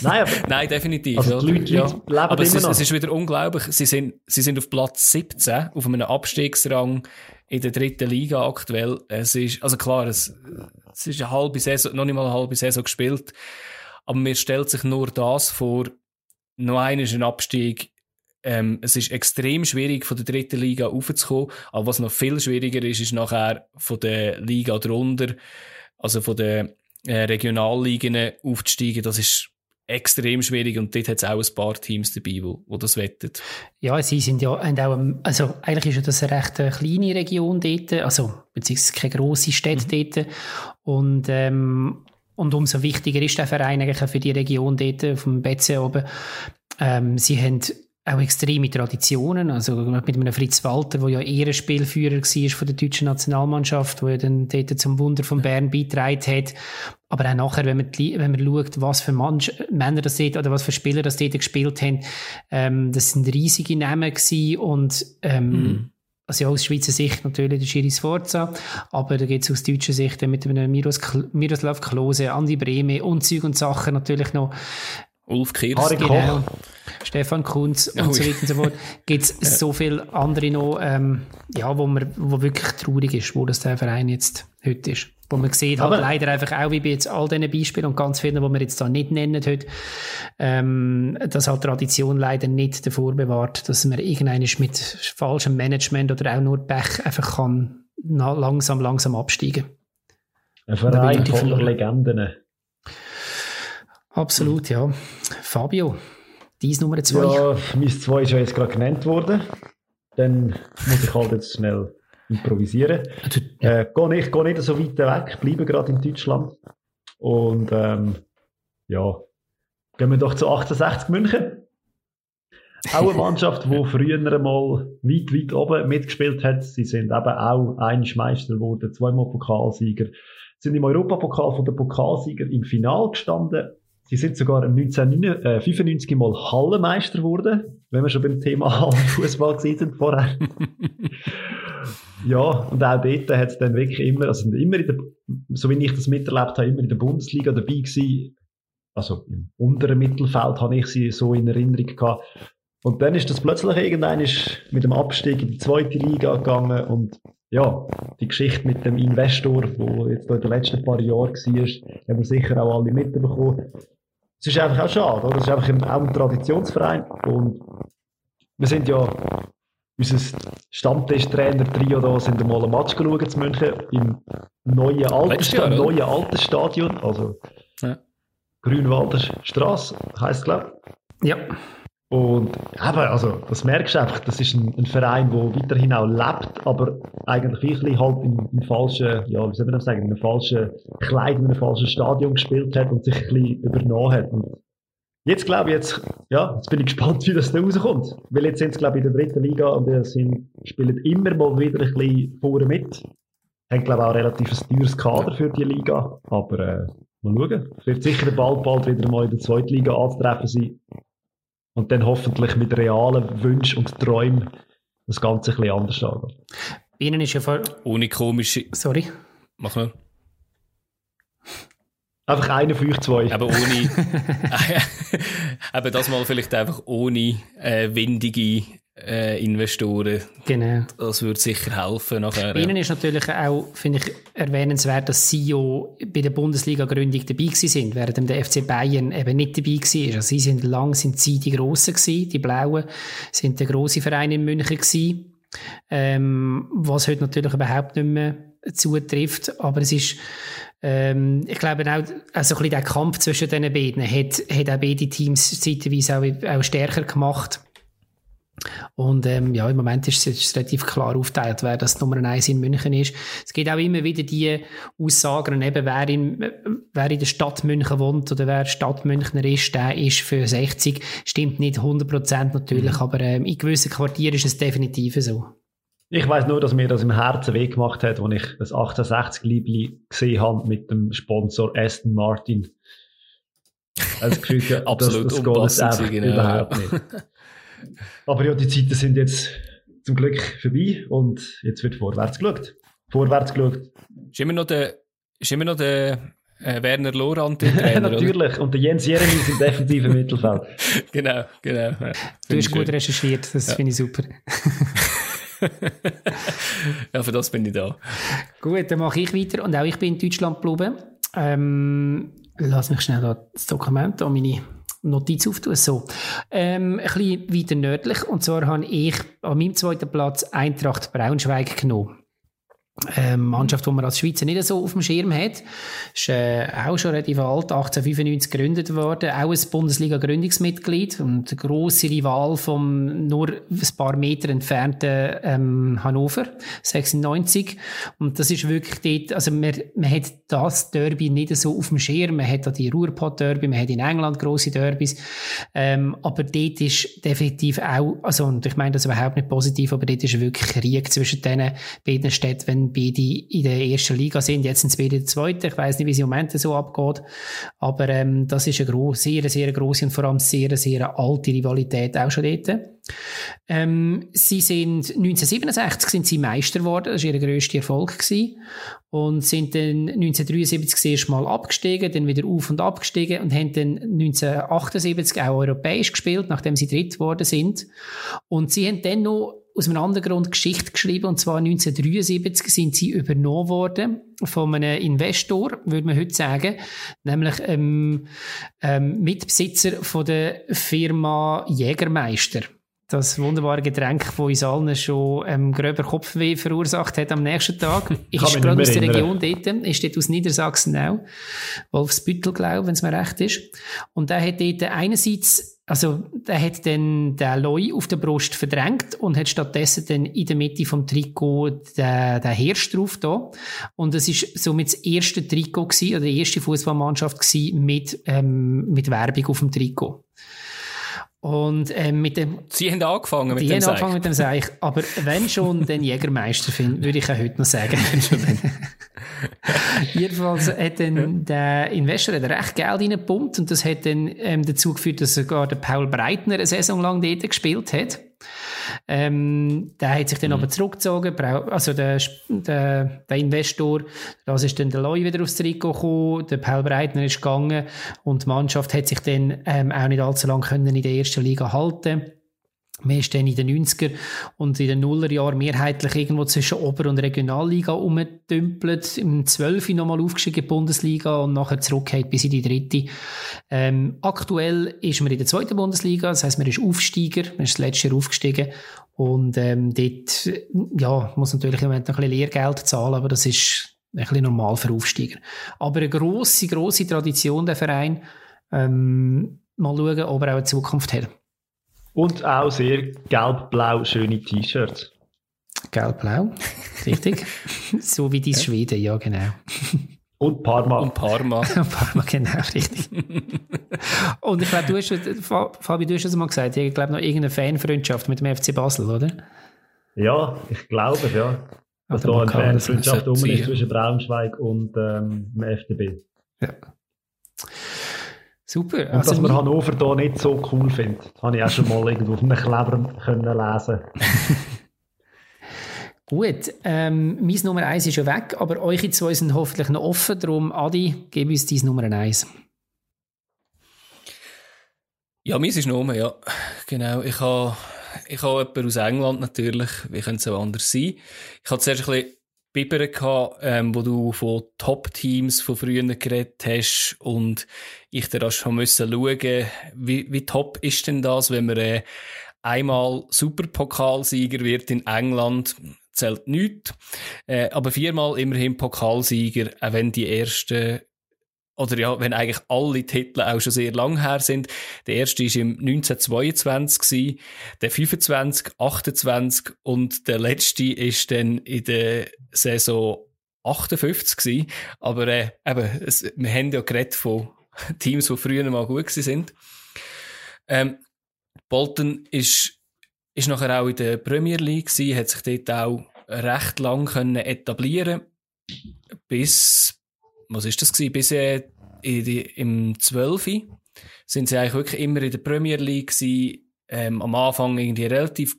Nein, aber, Nein definitiv. Also die Leute, ja. Leben aber es immer ist, es ist wieder unglaublich. Sie sind, sie sind auf Platz 17, auf einem Abstiegsrang in der dritten Liga aktuell. Es ist, also klar, es, es ist eine halbe Saison, noch nicht mal eine halbe Saison gespielt. Aber mir stellt sich nur das vor, noch einer ist ein Abstieg. Ähm, es ist extrem schwierig, von der dritten Liga aufzukommen. Aber was noch viel schwieriger ist, ist nachher von der Liga drunter, also von den äh, Regionalligen aufzusteigen. Das ist extrem schwierig und dort hat es auch ein paar Teams dabei, wo, wo das wettet. Ja, sie sind ja und auch, also eigentlich ist ja das eine recht eine kleine Region dort, also beziehungsweise keine grosse Stadt mhm. dort und ähm, und umso wichtiger ist der Verein eigentlich für die Region dort vom Betze oben. Ähm, sie haben auch extreme Traditionen. Also mit einem Fritz Walter, der ja eher ein Spielführer war von der deutschen Nationalmannschaft, der ja dann dort zum Wunder von Bern beitragen hat. Aber auch nachher, wenn man, wenn man schaut, was für Mann, Männer das dort, oder was für Spieler das dort gespielt haben, ähm, das sind riesige Namen gewesen und ähm, mhm. Also ja, aus Schweizer Sicht natürlich der Schiri Sforza, aber da geht es aus deutscher Sicht mit einem Miros, Miroslav Klose, Andi Breme und Zeug und Sachen natürlich noch. Ulf Kirsten. Genau. Stefan Kunz und so weiter und so fort. Gibt es ja. so viele andere noch, ähm, ja, wo, man, wo wirklich traurig ist, wo das der Verein jetzt heute ist. Wo man sieht, halt leider einfach auch wie bei jetzt all diesen Beispielen und ganz vielen, die wir jetzt da nicht nennen heute, ähm, dass halt Tradition leider nicht davor bewahrt, dass man irgendeinen mit falschem Management oder auch nur Pech einfach kann langsam, langsam absteigen. Ein Verein voller Legenden. Absolut, ja. Fabio, dies Nummer zwei. Ja, mein zwei ist ja jetzt gerade genannt worden. Dann muss ich halt jetzt schnell improvisieren. Ja. Äh, gehe nicht, geh nicht so weit weg, bleibe gerade in Deutschland. Und ähm, ja, gehen wir doch zu 1860 München. Auch eine Mannschaft, die früher einmal weit, weit oben mitgespielt hat. Sie sind eben auch einig Meister geworden, zweimal Pokalsieger. Sie sind im Europapokal von der Pokalsieger im Final gestanden. Sie sind sogar 1995 mal Hallenmeister geworden, wenn wir schon beim Thema Hallenfußball sind vorher. ja, und auch dort hat es dann wirklich immer, also immer in der, so wie ich das miterlebt habe, immer in der Bundesliga dabei gewesen. Also im unteren Mittelfeld habe ich sie so in Erinnerung gehabt. Und dann ist das plötzlich irgendein mit dem Abstieg in die zweite Liga gegangen und ja, die Geschichte mit dem Investor, wo jetzt in den letzten paar Jahren war, haben wir sicher auch alle mitbekommen. Es ist einfach auch schade, oder? Es ist einfach ein, auch ein Traditionsverein und wir sind ja unser Stammtisch-Trainer-Trio da sind einmal ein Match geschaut in München im neuen alten, neuen alten Stadion, also ja. Grünwalder Straße heisst es, glaube ich. Ja. Und eben, also, das merkst du einfach, das ist ein, ein Verein, der weiterhin auch lebt, aber eigentlich wirklich halt im, im falschen, ja, wie soll man das sagen, in einem falschen Kleid, in einem falschen Stadion gespielt hat und sich ein bisschen übernommen hat. Und jetzt glaube ich, jetzt, ja, jetzt bin ich gespannt, wie das da rauskommt. Weil jetzt sind sie, glaube ich, in der dritten Liga und sind, spielen immer mal wieder ein bisschen vorne mit. Haben, glaube ich, auch relativ teures Kader für die Liga. Aber, äh, mal schauen. Wird sicher bald, bald wieder mal in der zweiten Liga anzutreffen sein. Und dann hoffentlich mit realen Wünschen und Träumen das Ganze ein bisschen anders an. Ihnen ist ja voll. Ohne komische. Sorry. Mach mal. Einfach einer für euch zwei. Aber ohne. aber das mal vielleicht einfach ohne äh, windige äh, Investoren. Genau. Das würde sicher helfen nachher. Bei Ihnen ist natürlich auch, finde ich, erwähnenswert, dass Sie ja bei der Bundesliga-Gründung dabei gewesen sind, während der FC Bayern eben nicht dabei war. Also Sie sind lang, sind Sie die Grossen gewesen, die Blauen, sind der grosse Verein in München gewesen. Ähm, was heute natürlich überhaupt nicht mehr zutrifft, aber es ist ähm, ich glaube auch, also ein bisschen der Kampf zwischen den beiden hat, hat auch beide Teams zeitweise auch, auch stärker gemacht. Und ähm, ja, im Moment ist es relativ klar aufgeteilt, wer das Nummer 1 in München ist. Es gibt auch immer wieder die Aussagen, eben wer in, wer in der Stadt München wohnt oder wer Stadtmünchner ist, der ist für 60. Stimmt nicht 100% natürlich, mhm. aber ähm, in gewissen Quartieren ist es definitiv so. Ich weiß nur, dass mir das im Herzen weh gemacht hat, als ich das 1860 Liebli gesehen habe mit dem Sponsor Aston Martin. Das Gefühl, Absolut das, das geht genau. überhaupt nicht. Aber ja, die Zeiten sind jetzt zum Glück vorbei und jetzt wird vorwärts geschaut. Vorwärts geschaut. Ist immer noch der, ist immer noch der äh, Werner Lorand der Trainer, Natürlich. Oder? Und der Jens Jeremies im defensiven Mittelfeld. genau, genau. Ja, du hast gut recherchiert, das ja. finde ich super. ja, für das bin ich da. Gut, dann mache ich weiter. Und auch ich bin in Deutschland geblieben. Ähm, lass mich schnell das Dokument an meine Notiz auftun. So. Ähm, ein bisschen weiter nördlich. Und zwar habe ich an meinem zweiten Platz Eintracht Braunschweig genommen ähm, Mannschaft, die man als Schweizer nicht so auf dem Schirm hat. Ist äh, auch schon relativ alt, 1895 gegründet worden, auch ein Bundesliga-Gründungsmitglied und grosse Rival vom nur ein paar Meter entfernten ähm, Hannover, 96. Und das ist wirklich dort, also man, man hat das Derby nicht so auf dem Schirm, man hat da die Ruhrpott-Derby, man hat in England grosse Derbys, ähm, aber dort ist definitiv auch, also und ich meine das überhaupt nicht positiv, aber dort ist wirklich Krieg zwischen diesen beiden Städten, wenn beide in der ersten Liga sind. Jetzt sind sie beide in der zweiten. Ich weiß nicht, wie es im Moment so abgeht. Aber ähm, das ist eine sehr, sehr grosse und vor allem sehr, sehr alte Rivalität auch schon dort. Ähm, sie sind 1967 sind sie Meister geworden. Das war ihr grösster Erfolg gewesen. Und sind dann 1973 das erste Mal abgestiegen, dann wieder auf und abgestiegen und haben dann 1978 auch europäisch gespielt, nachdem sie dritt geworden sind. Und sie haben dann noch aus einem anderen Grund Geschichte geschrieben, und zwar 1973 sind sie übernommen worden von einem Investor, würde man heute sagen, nämlich ähm, ähm, Mitbesitzer von der Firma Jägermeister. Das wunderbare Getränk, das uns allen schon ähm, gröber Kopfweh verursacht hat am nächsten Tag. ist gerade aus der Region dort, ist dort aus Niedersachsen auch. Wolfsbüttel, glaube ich, wenn es mir recht ist. Und der hat dort einerseits also, der hat dann den Loi auf der Brust verdrängt und hat stattdessen dann in der Mitte vom Trikot den, den Hirsch drauf da. Und es ist somit das erste Trikot gewesen, oder die erste Fußballmannschaft gewesen mit, ähm, mit Werbung auf dem Trikot. Und äh, mit dem. Sie haben angefangen mit dem Seich. Haben angefangen mit dem Seich. Aber wenn schon den Jägermeister finden, würde ich auch heute noch sagen. Jedenfalls hat dann der Investor hat recht Geld reingepumpt und das hat dann ähm, dazu geführt, dass sogar der Paul Breitner eine Saison lang dort gespielt hat. Ähm, der hat sich dann mhm. aber zurückgezogen, also der, der, der Investor, das ist dann der Loi wieder aufs Trikot gekommen, der Paul Breitner ist gegangen und die Mannschaft hat sich dann ähm, auch nicht allzu lange können in der ersten Liga halten ist dann in den 90er und in den Nullerjahren mehrheitlich irgendwo zwischen Ober- und Regionalliga umgedümpelt, im 12. nochmal aufgestiegen Bundesliga und nachher zurückgeht bis in die dritte. Ähm, aktuell ist man in der zweiten Bundesliga, das heisst, man ist Aufsteiger, man ist das letzte Jahr aufgestiegen und ähm, dort ja, muss natürlich im Moment noch ein bisschen Lehrgeld zahlen, aber das ist ein bisschen normal für Aufsteiger. Aber eine grosse, grosse Tradition, der Verein. Ähm, mal schauen, ob er auch eine Zukunft hat. Und auch sehr gelb-blau schöne T-Shirts. Gelb-blau, richtig. so wie die ja. Schweden, ja, genau. Und Parma. Und Parma. Parma, genau, richtig. Und ich glaube, du hast, Fabi, du hast es mal gesagt, ich glaube noch irgendeine Fanfreundschaft mit dem FC Basel, oder? Ja, ich glaube, ja. Dass da eine Fanfreundschaft um ist zwischen Braunschweig und ähm, dem FDB. Ja. Super. Und also dass man Hannover hier nicht so cool findet, habe ich auch schon mal irgendwo auf einem Kleber können lesen Gut, ähm, mein Nummer 1 ist schon weg, aber eure zwei sind hoffentlich noch offen. Darum, Adi, gib uns dein Nummer 1. Ja, meins ist Nummer, ja. Genau. Ich habe, ich habe jemanden aus England natürlich. Wie könnte es auch anders sein? Ich habe zuerst ein bisschen Biber gehabt, ähm, wo du von Top-Teams von früher geredet hast. Und ich dir schon müssen schauen, wie, wie top ist denn das, wenn man äh, einmal Superpokalsieger wird in England, zählt nichts, äh, aber viermal immerhin Pokalsieger, auch wenn die ersten oder ja, wenn eigentlich alle Titel auch schon sehr lang her sind. Der erste ist im 1922 gewesen, der 25, 28 und der letzte ist dann in der Saison 58 gewesen. Aber äh, eben, es, wir haben ja geredet von Teams, die früher mal gut gewesen sind. Ähm, Bolton ist, ist nachher auch in der Premier League gewesen, hat sich dort auch recht lang können etablieren bis was ist das gewesen? Bis äh, die, im 12. sind sie eigentlich wirklich immer in der Premier League gewesen, ähm, am Anfang irgendwie relativ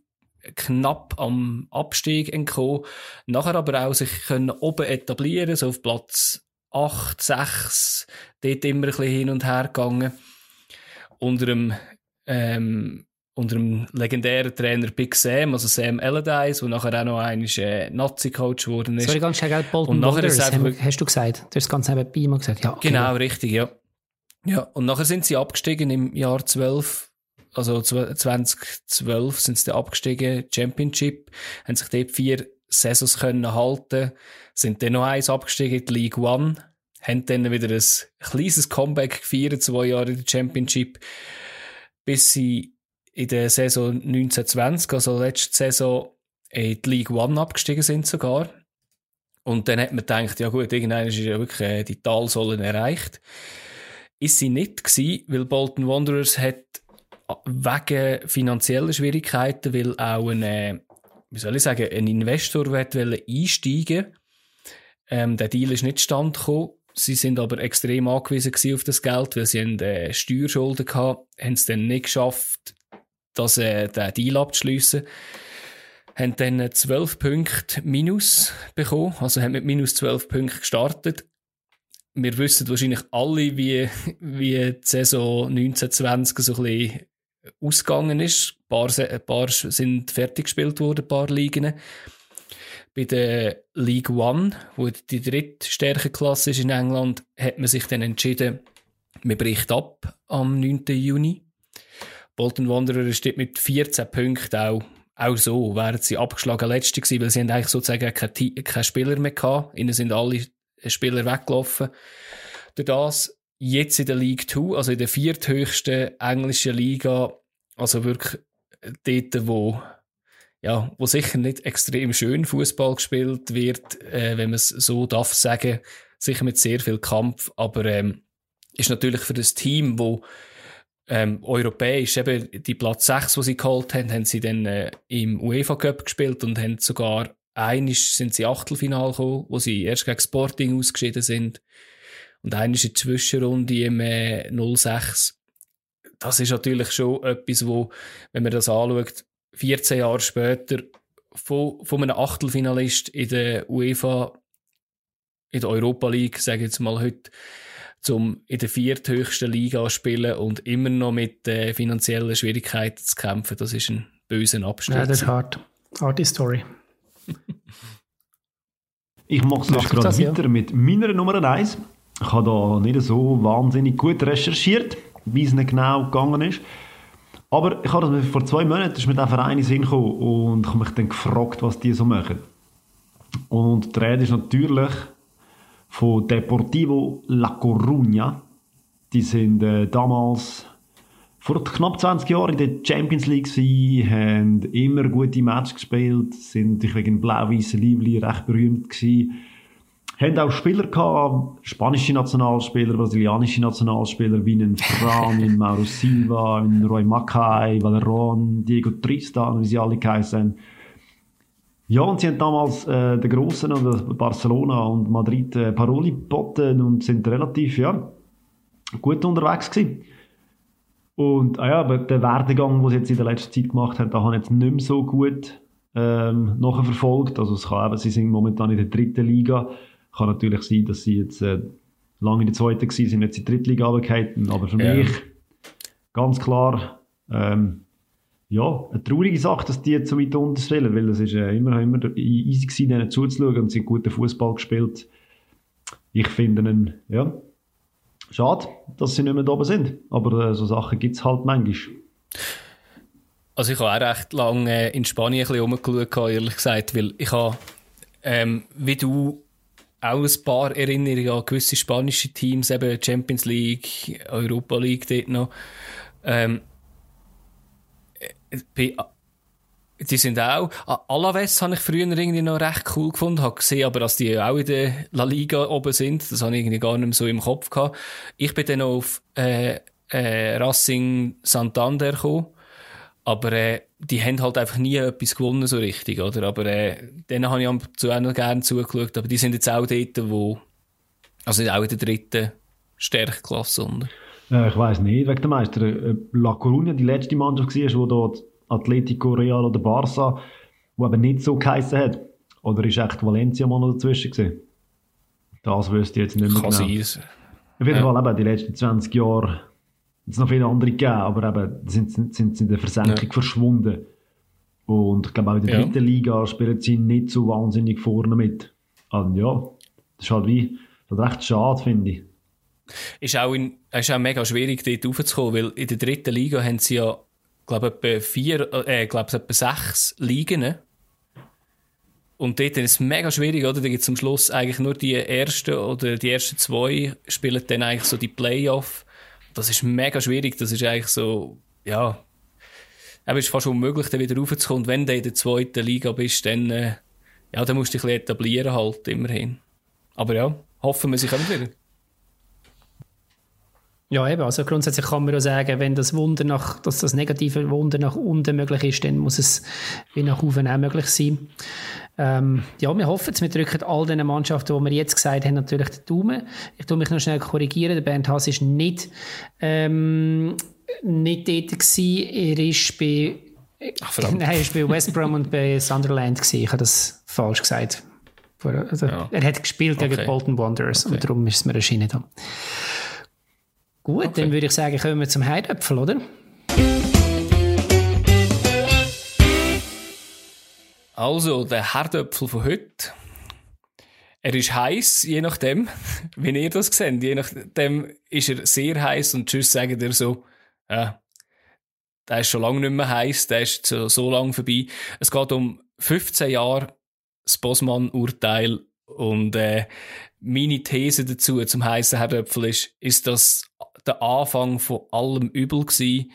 knapp am Abstieg entkommen, nachher aber auch sich können oben etablieren, so auf Platz 8, 6, dort immer ein bisschen hin und her gegangen. Unter dem, ähm, unter dem legendären Trainer Big Sam, also Sam Allardyce, der nachher auch noch ein äh, Nazi-Coach geworden ist. Sorry, ganz schnell, Bolton und nachher ist einfach, hast du gesagt. Du hast ganz nebenbei mal gesagt. Ja, okay. Genau, richtig, ja. Ja, und nachher sind sie abgestiegen im Jahr 12, also 2012 sind sie abgestiegen, Championship, haben sich dort vier Saisons können halten, sind dann noch eins abgestiegen in die League One, haben dann wieder ein kleines Comeback gefeiert, zwei Jahre in der Championship, bis sie in der Saison 1920, also letzte Saison, in die League One abgestiegen sind sogar. Und dann hat man gedacht, ja gut, irgendwann ist ja wirklich äh, die Talsäulen erreicht. Ist sie nicht gewesen, weil Bolton Wanderers hat wegen finanzieller Schwierigkeiten, weil auch ein, äh, wie soll ich sagen, ein Investor wollte einsteigen. Ähm, der Deal ist nicht stand gekommen. Sie sind aber extrem angewiesen auf das Geld, weil sie einen äh, Steuerschulden hatten, haben es dann nicht geschafft, das, äh, den Deal abzuschliessen. Haben dann 12 Punkte Minus bekommen, also haben mit minus 12 Punkten gestartet wir wissen wahrscheinlich alle, wie, wie die Saison 1920 so ein bisschen ausgegangen ist. Ein paar, ein paar sind fertig gespielt worden, ein paar Ligen. Bei der League One, wo die dritte Klasse ist in England, hat man sich dann entschieden, man bricht ab am 9. Juni. Bolton Wanderer steht mit 14 Punkten auch, auch so, wären sie abgeschlagen letzte gewesen, weil sie haben eigentlich sozusagen keine, keine Spieler mehr gehabt. Ihnen sind alle Spieler weggelaufen. Durch das jetzt in der League 2, also in der vierthöchsten englischen Liga, also wirklich dort, wo ja, wo sicher nicht extrem schön Fußball gespielt wird, äh, wenn man es so darf sagen, sicher mit sehr viel Kampf, aber ähm, ist natürlich für das Team, wo ähm, europäisch eben die Platz 6, wo sie geholt haben, haben sie dann äh, im UEFA Cup gespielt und haben sogar einisch sind sie Achtelfinal gekommen, wo sie erst gegen Sporting ausgeschieden sind. Und einisch in der Zwischenrunde im äh, 06. Das ist natürlich schon etwas, wo, wenn man das anschaut, 14 Jahre später von, von einem Achtelfinalist in der UEFA, in der Europa League, sage ich jetzt mal heute, zum in der vierthöchsten Liga spielen und immer noch mit äh, finanziellen Schwierigkeiten zu kämpfen, das ist ein böser Abschnitt. Ja, das ist hart. Harte Story. ich mache es gerade weiter ja. mit meiner Nummer 1. Ich habe da nicht so wahnsinnig gut recherchiert, wie es nicht genau gegangen ist. Aber ich habe das vor zwei Monaten ist mir der Verein in Sinn gekommen und ich habe mich dann gefragt, was die so machen. Und die Rede ist natürlich von Deportivo La Coruña. Die sind äh, damals vor knapp 20 Jahren in der Champions League gewesen, haben immer gute Matches gespielt, sind wegen blau-weißen Liebli recht berühmt gewesen. Haben auch Spieler gehabt, spanische Nationalspieler, brasilianische Nationalspieler, wie einen Fran, wie Mauro Silva, wie Roy Mackay, Valeron, Diego Tristan, wie sie alle geheißen Ja, und sie haben damals äh, den Grossen, also Barcelona und Madrid, äh, Paroli geboten und sind relativ, ja, gut unterwegs gewesen. Und ah ja, aber der Werdegang, den sie jetzt in der letzten Zeit gemacht haben, da habe ich jetzt nicht mehr so gut ähm, nachverfolgt. Also es kann eben, sie sind momentan in der dritten Liga. Kann natürlich sein, dass sie jetzt äh, lange in der zweiten waren, sind jetzt in die dritte Liga runtergefallen. Aber für ja. mich ganz klar, ähm, ja, eine traurige Sache, dass die jetzt so weit unten stellen, weil es ist äh, immer, immer easy gewesen, denen zuzuschauen und sie haben guten Fußball gespielt. Ich finde ihn, ja, Schade, dass sie nicht mehr da oben sind. Aber äh, so Sachen gibt es halt manchmal. Also ich habe auch recht lange in Spanien ein bisschen rumgeschaut, ehrlich gesagt, weil ich habe, ähm, wie du, auch ein paar Erinnerungen an gewisse spanische Teams, eben Champions League, Europa League dort noch. Ähm, bei die sind auch, Alaves habe ich früher irgendwie noch recht cool gefunden, habe gesehen, aber dass die auch in der La Liga oben sind, das habe ich irgendwie gar nicht mehr so im Kopf gehabt. Ich bin dann auf, äh, äh, Racing Santander gekommen, aber, äh, die haben halt einfach nie etwas gewonnen so richtig, oder? Aber, äh, denen habe ich zu auch noch gerne zugeschaut, aber die sind jetzt auch dort, wo, also auch in der dritten Stärkeklasse, oder? Äh, ich weiß nicht, wegen der Meister. Äh, La Coruña, die letzte Mannschaft war, die dort Atletico Real oder Barça, wo aber nicht so geheissen hat? Oder ist echt Valencia mal noch dazwischen gewesen? Das wüsste ich jetzt nicht mehr Kann genau. sein. Auf jeden Ja. Fall eben die letzten 20 Jahre es noch viele andere gegeben, aber eben sind, sie in der Versenkung verschwunden. Und ich glaube auch in der Ja. dritten Liga spielen sie nicht so wahnsinnig vorne mit. Und ja, das ist halt wie, das ist recht schade, finde ich. Ist auch, in, ist auch mega schwierig, dort raufzukommen, weil in der dritten Liga haben sie ja, glaube ich, etwa vier, äh, glaube etwa sechs Ligen. Und dort ist es mega schwierig, oder? Da gibt es am Schluss eigentlich nur die ersten oder die ersten zwei spielen dann eigentlich so die Playoff. Das ist mega schwierig. Das ist eigentlich so, ja, aber es ist fast unmöglich, da wieder raufzukommen. Und wenn du in der zweiten Liga bist, dann, äh, ja, dann musst du dich ein bisschen etablieren halt, immerhin. Aber ja, hoffen wir, sie kommen wieder. Ja, eben. Also grundsätzlich kann man ja sagen, wenn das Wunder nach, dass das negative Wunder nach unten möglich ist, dann muss es wie nach oben auch möglich sein. Ähm, ja, wir hoffen es. Wir drücken all den Mannschaften, die wir jetzt gesagt haben, natürlich den Daumen. Ich tue mich noch schnell korrigieren. Der Bernd Haas ist nicht, ähm, nicht dort gewesen. Er ist bei, Ach, nein, er ist bei West Brom und bei Sunderland gewesen. Ich habe das falsch gesagt. Also, Ja. Er hat gespielt gegen Okay. Bolton Wanderers Okay. und darum ist es mir erschienen. Da. Gut, Okay. dann würde ich sagen, kommen wir zum Heidäpfel, oder? Also, der Herdöpfel von heute. Er ist heiß, je nachdem, wie ihr das seht. Je nachdem ist er sehr heiß und tschüss sagt er so, ja, der ist schon lange nicht mehr heiß, der ist so, so lang vorbei. Es geht um 15 Jahre das Bosman-Urteil und äh, meine These dazu zum heißen Herdöpfel ist, ist das der Anfang von allem Übel gewesen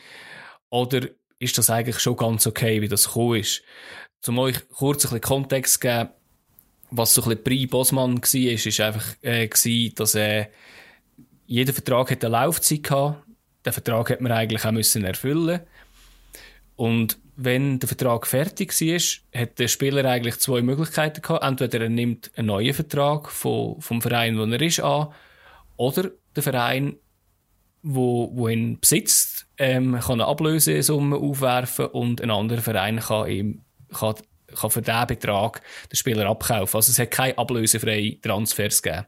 oder ist das eigentlich schon ganz okay, wie das gekommen ist? Zum euch kurz ein bisschen Kontext geben, was so ein bisschen Pri Bosman war, ist, ist einfach, äh, gewesen, dass, äh, jeder Vertrag hat eine Laufzeit gehabt. Den Vertrag hat man eigentlich auch müssen erfüllen. Und wenn der Vertrag fertig war, hat der Spieler eigentlich zwei Möglichkeiten gehabt. Entweder er nimmt einen neuen Vertrag von, vom Verein, wo er ist, an, oder der Verein, wo, wo ihn besitzt, ähm, kann eine Ablösesumme aufwerfen und ein anderer Verein kann ihm kann, kann für diesen Betrag den Spieler abkaufen. Also es hat keine ablösefreien Transfers gegeben.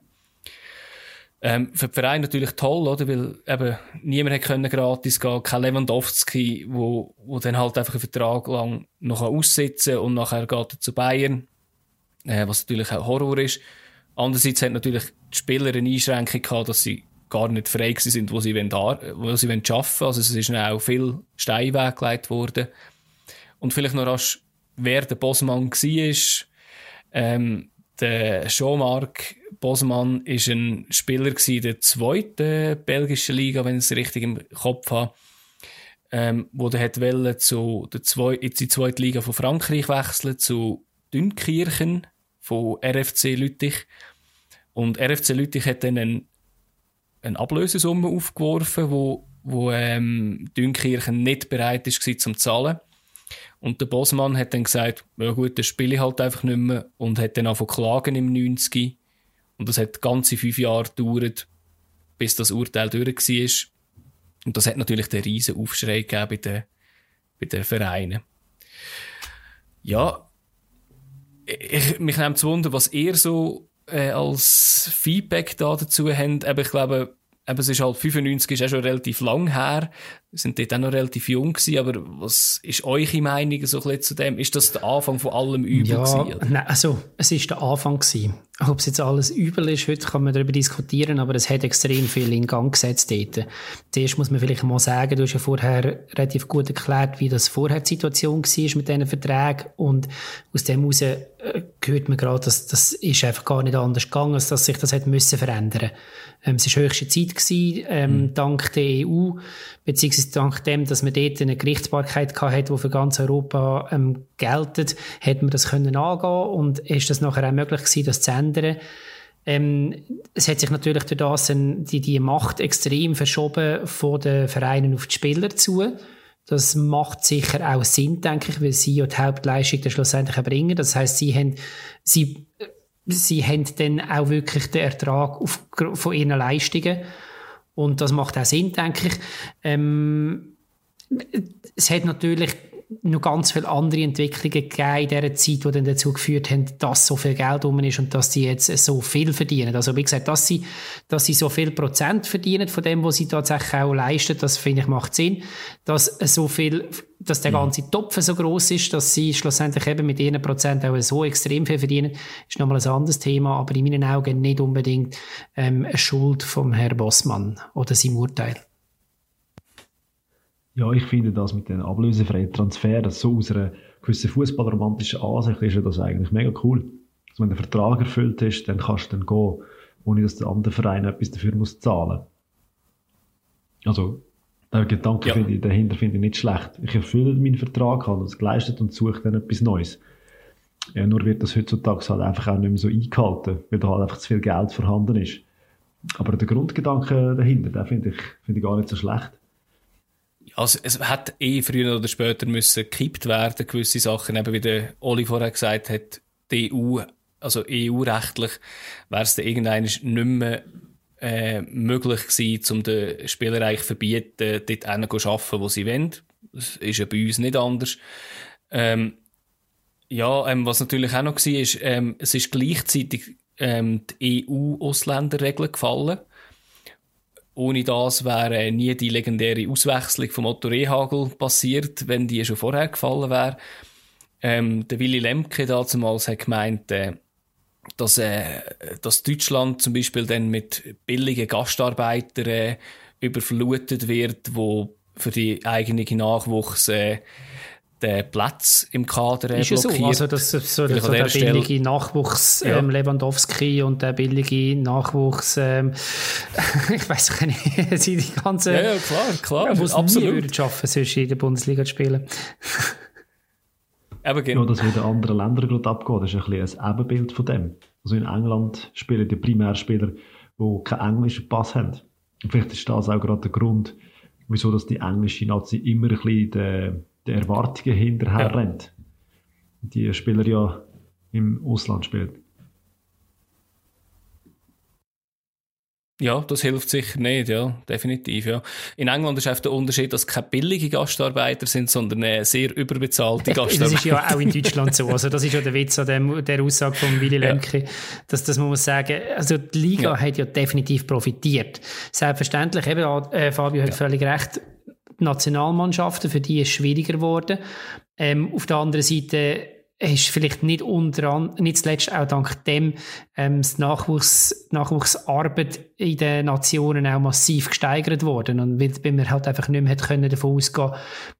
Ähm, für den Verein natürlich toll, oder? Weil eben niemand hat können gratis gehen, kein Lewandowski, wo, wo dann halt einfach einen Vertrag lang noch aussitzen und nachher geht er zu Bayern, äh, was natürlich auch Horror ist. Andererseits hat natürlich die Spieler eine Einschränkung gehabt, dass sie gar nicht frei sind, wo sie wollen, wo sie wollen arbeiten. Also es ist auch viel Stein weggelegt worden. Und vielleicht noch rasch, wer der Bosman war. Ähm, der Jean-Marc Bosman ist ein Spieler gewesen der zweiten belgischen Liga, wenn ich es richtig im Kopf habe, ähm, wo der wollen zu der zwei, in die zweite Liga von Frankreich wechseln zu Dünkirchen von RFC Lüttich. Und RFC Lüttich hat dann einen, eine Ablösesumme aufgeworfen, wo, wo ähm, Dünkirchen nicht bereit ist war zum zahlen. Und der Bosman hat dann gesagt, ja gut, dann spiele ich halt einfach nicht mehr und hat dann angefangen klagen im 90. Und das hat ganze fünf Jahre gedauert, bis das Urteil durch war. Und das hat natürlich den riesen Aufschrei gegeben bei den, bei den Vereinen. Ja, ich, mich nimmt zu Wunder, was ihr so äh, als Feedback da dazu habt. Aber ich glaube, eben, es ist halt 95 ist auch schon relativ lang her. Wir sind dort auch noch relativ jung gewesen, aber was ist eure Meinung so ein zu dem? Ist das der Anfang von allem Übel Ja, gewesen? nein, also es ist der Anfang gewesen. Ob es jetzt alles übel ist, heute kann man darüber diskutieren, aber es hat extrem viel in Gang gesetzt dort. Zuerst muss man vielleicht mal sagen, du hast ja vorher relativ gut erklärt, wie das vorher die Situation war mit diesen Verträgen und aus dem heraus äh, hört man gerade, dass das ist einfach gar nicht anders gegangen, als dass sich das hat müssen verändern. Ähm, es war höchste Zeit gewesen, ähm, dank der EU, beziehungsweise dank dem, dass man dort eine Gerichtsbarkeit gehabt hat, die für ganz Europa ähm, geltet, hat man das können angehen und ist das nachher auch möglich gewesen, das zu ändern. Ähm, es hat sich natürlich durch das die, die Macht extrem verschoben von den Vereinen auf die Spieler zu. Das macht sicher auch Sinn, denke ich, weil sie ja die Hauptleistung dann schlussendlich erbringen. Das heißt, sie haben, sie, sie haben dann auch wirklich den Ertrag auf, von ihren Leistungen. Und das macht auch Sinn, denke ich. Ähm, es hat natürlich noch ganz viele andere Entwicklungen gegeben in dieser Zeit, die dann dazu geführt haben, dass so viel Geld rum ist und dass sie jetzt so viel verdienen. Also wie gesagt, dass sie, dass sie so viel Prozent verdienen von dem, was sie tatsächlich auch leisten, das finde ich macht Sinn. Dass so viel, dass der mhm. ganze Topf so groß ist, dass sie schlussendlich eben mit ihren Prozent auch so extrem viel verdienen, ist nochmal ein anderes Thema, aber in meinen Augen nicht unbedingt ähm, eine Schuld vom Herrn Bossmann oder seinem Urteil. Ja, ich finde das mit den ablösefreien Transfers, so aus einer gewissen fußballromantischen Ansicht, ist ja das eigentlich mega cool. Also wenn der Vertrag erfüllt ist, dann kannst du dann gehen, ohne dass der andere Verein etwas dafür muss zahlen. Also, der Gedanke ja. finde ich, dahinter finde ich nicht schlecht. Ich erfülle meinen Vertrag, habe das geleistet und suche dann etwas Neues. Ja, nur wird das heutzutage halt einfach auch nicht mehr so eingehalten, weil da halt einfach zu viel Geld vorhanden ist. Aber der Grundgedanke dahinter, den finde ich, finde ich gar nicht so schlecht. Also es hat eh früher oder später müssen gekippt werden, gewisse Sachen, eben wie der Oli vorher gesagt hat, die EU, also EU-rechtlich, wäre es dann irgendwann nicht mehr äh, möglich gewesen, um den Spielern eigentlich verbieten, dort hin zu arbeiten, wo sie wollen. Das ist ja bei uns nicht anders. Ähm, ja, ähm, was natürlich auch noch war, ist, ähm, es ist gleichzeitig ähm, die EU-Ausländerregel gefallen. Ohne das wäre nie die legendäre Auswechslung von Otto Rehagel passiert, wenn die schon vorher gefallen wäre. Ähm, der Willy Lemke damals hat gemeint, äh, dass, äh, dass Deutschland zum Beispiel dann mit billigen Gastarbeitern äh, überflutet wird, wo für die eigene Nachwuchs äh, den Platz im Kader ist blockiert. So, also das, so, so der billige Stelle, Nachwuchs ja. ähm, Lewandowski und der billige Nachwuchs, ähm, ich weiß nicht, sie die ganze, ja, ja klar, klar, ja, absolut. nie schaffen, sonst in der Bundesliga zu spielen. Eben genau. Ja, dass wieder andere Länder gerade abgehen, das ist ein bisschen ein Ebenbild von dem. Also in England spielen die Primärspieler, die keinen englischen Pass haben. Und vielleicht ist das auch gerade der Grund, wieso dass die englische Nazi immer ein bisschen den Erwartungen hinterher ja. rennt. Die Spieler ja im Ausland spielen. Ja, das hilft sicher nicht, ja, definitiv, ja. In England ist einfach der Unterschied, dass es keine billigen Gastarbeiter sind, sondern äh, sehr überbezahlte Gastarbeiter. Das ist ja auch in Deutschland so. Also, das ist ja der Witz an dem, der Aussage von Willy Lemke. Ja. Dass, das muss man sagen. Also, die Liga ja. hat ja definitiv profitiert. Selbstverständlich, eben, äh, Fabio hat ja. völlig recht Nationalmannschaften, für die ist es schwieriger geworden. Ähm, auf der anderen Seite ist vielleicht nicht unter an, nicht zuletzt auch dank dem ähm, das Nachwuchs, Nachwuchsarbeit in den Nationen auch massiv gesteigert worden und weil, weil man halt einfach nicht mehr können davon ausgehen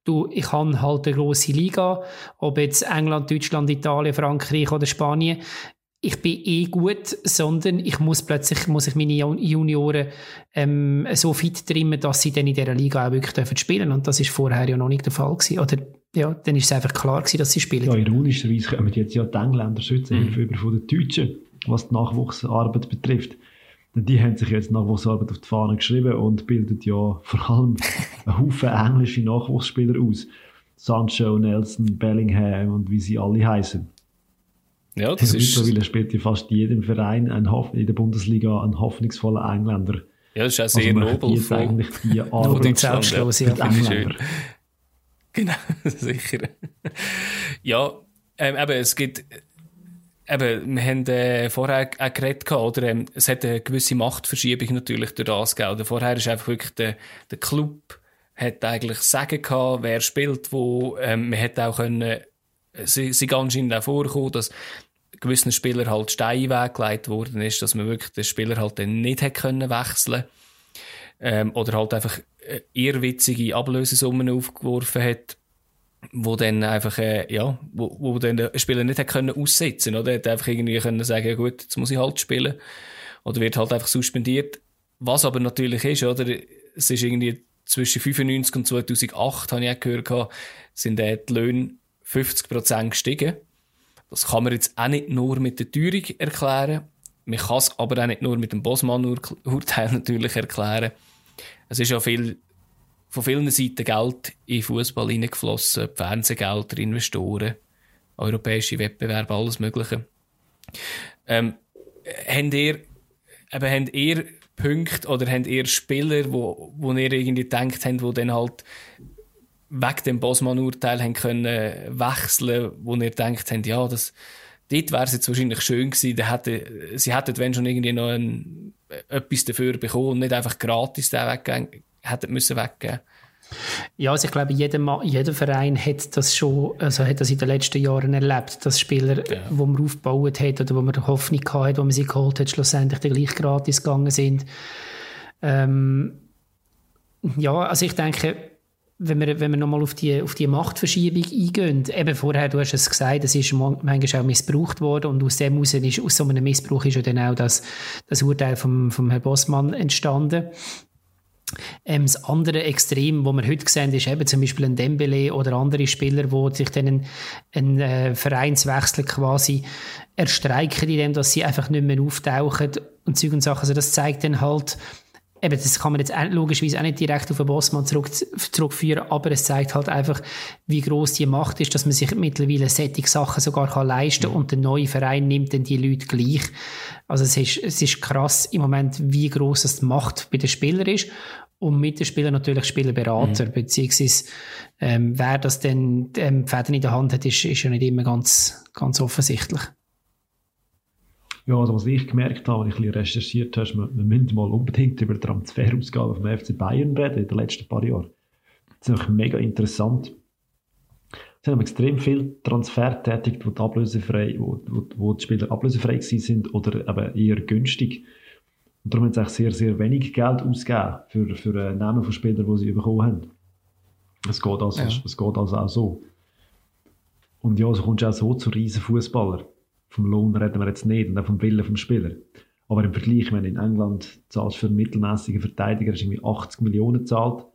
du, ich habe halt eine grosse Liga, ob jetzt England, Deutschland, Italien, Frankreich oder Spanien, ich bin eh gut, sondern ich muss plötzlich muss ich meine Junioren ähm, so fit trimmen, dass sie dann in dieser Liga auch wirklich dürfen spielen und das ist vorher ja noch nicht der Fall gewesen. Oder ja, dann ist es einfach klar gewesen, dass sie spielen. Ja, ironischerweise kommen jetzt ja die Engländer Schützenhilfe mhm. über von den Deutschen, was die Nachwuchsarbeit betrifft. Denn die haben sich jetzt Nachwuchsarbeit auf die Fahne geschrieben und bilden ja vor allem einen Haufen englische Nachwuchsspieler aus. Sancho, Nelson, Bellingham und wie sie alle heißen. Ja, das ist... Mittlerweile spielt ja fast jedem Verein ein in der Bundesliga ein hoffnungsvoller Engländer. Ja, das ist auch sehr also nobel von eigentlich die Arbeit selbstlos ja. Engländer. Genau, sicher. ja, ähm, eben, es gibt eben, wir haben äh, vorher auch geredet, oder, ähm, es hat eine gewisse Machtverschiebung natürlich durch das, gell. Vorher ist einfach wirklich der, der Club hat eigentlich Sagen gehabt, wer spielt wo, ähm, man hätte auch können, sie, sie anscheinend auch vorkommen, dass gewissen Spielern halt Stein weggelegt worden ist, dass man wirklich den Spieler halt dann nicht hätte können wechseln ähm, oder halt einfach äh, irrwitzige Ablösesummen aufgeworfen hat, wo dann einfach, äh, ja, wo, wo dann der Spieler nicht hätte können aussetzen, oder? Er hätte einfach irgendwie können sagen, gut, jetzt muss ich halt spielen. Oder wird halt einfach suspendiert. Was aber natürlich ist, oder? Es ist irgendwie zwischen 95 und 2008, habe ich auch gehört, sind äh, die Löhne 50% gestiegen. Das kann man jetzt auch nicht nur mit der Teuerung erklären. Man kann es aber auch nicht nur mit dem Bosman-Urteil natürlich erklären. Es ist ja viel, von vielen Seiten Geld in Fußball hineingeflossen, Fernsehgelder, Investoren, europäische Wettbewerbe, alles Mögliche. Ähm, habt ihr, eben, habt ihr Punkte oder habt ihr Spieler, wo, wo ihr irgendwie denkt habt, wo dann halt wegen dem Bosman-Urteil haben können wechseln, wo ihr denkt habt, ja, das, dort wäre es jetzt wahrscheinlich schön gewesen, da hätte, sie hätten wenn schon irgendwie noch ein, etwas dafür bekommen und nicht einfach gratis den weggeben, hätten müssen weggeben. Ja, also ich glaube, jeder, jeder Verein hat das schon, also hat das in den letzten Jahren erlebt, dass Spieler, ja. wo man aufgebaut hat oder wo man Hoffnung hatte, wo man sie geholt hat, schlussendlich dann gleich gratis gegangen sind. Ähm, ja, also ich denke, wenn wir, wenn wir nochmal auf die, auf die Machtverschiebung eingehen, eben vorher, du hast es gesagt, es ist manchmal auch missbraucht worden und aus dem heraus ist, aus so einem Missbrauch ist ja dann auch das, das Urteil vom, vom Herrn Bossmann entstanden. Ähm, das andere Extrem, wo wir heute sehen, ist eben zum Beispiel ein Dembele oder andere Spieler, die sich dann einen, einen äh, Vereinswechsel quasi erstreiken, indem dass sie einfach nicht mehr auftauchen und Zeug und Sachen. Also das zeigt dann halt, eben, das kann man jetzt logischerweise auch nicht direkt auf den Bossmann zurück, zurückführen, aber es zeigt halt einfach, wie groß die Macht ist, dass man sich mittlerweile solche Sachen sogar kann leisten und der neue Verein nimmt dann die Leute gleich. Also es ist, es ist krass im Moment, wie groß das die Macht bei den Spielern ist und mit den Spielern natürlich Spielerberater, mhm. beziehungsweise ähm, wer das denn ähm, Fäden in der Hand hat, ist, ist ja nicht immer ganz, ganz offensichtlich. Ja, also was ich gemerkt habe, wenn ich ein bisschen recherchiert habe, wir, wir müssen mal unbedingt über die Transferausgabe vom FC Bayern reden in den letzten paar Jahren. Das ist mega interessant. Sie haben extrem viel Transfer tätigt, wo die, ablösefrei, wo, wo, wo die Spieler ablösefrei sind oder eben eher günstig. Und darum haben sie sehr, sehr wenig Geld ausgegeben für, für Namen von Spielern, die sie bekommen haben. Es geht also, ja. es geht also auch so. Und ja, so kommst du auch so zu riesen Fußballer vom Lohn reden wir jetzt nicht und auch vom Willen vom Spieler. Aber im Vergleich, wenn in England zahlst für einen mittelmäßigen Verteidiger ist irgendwie 80 Millionen zahlt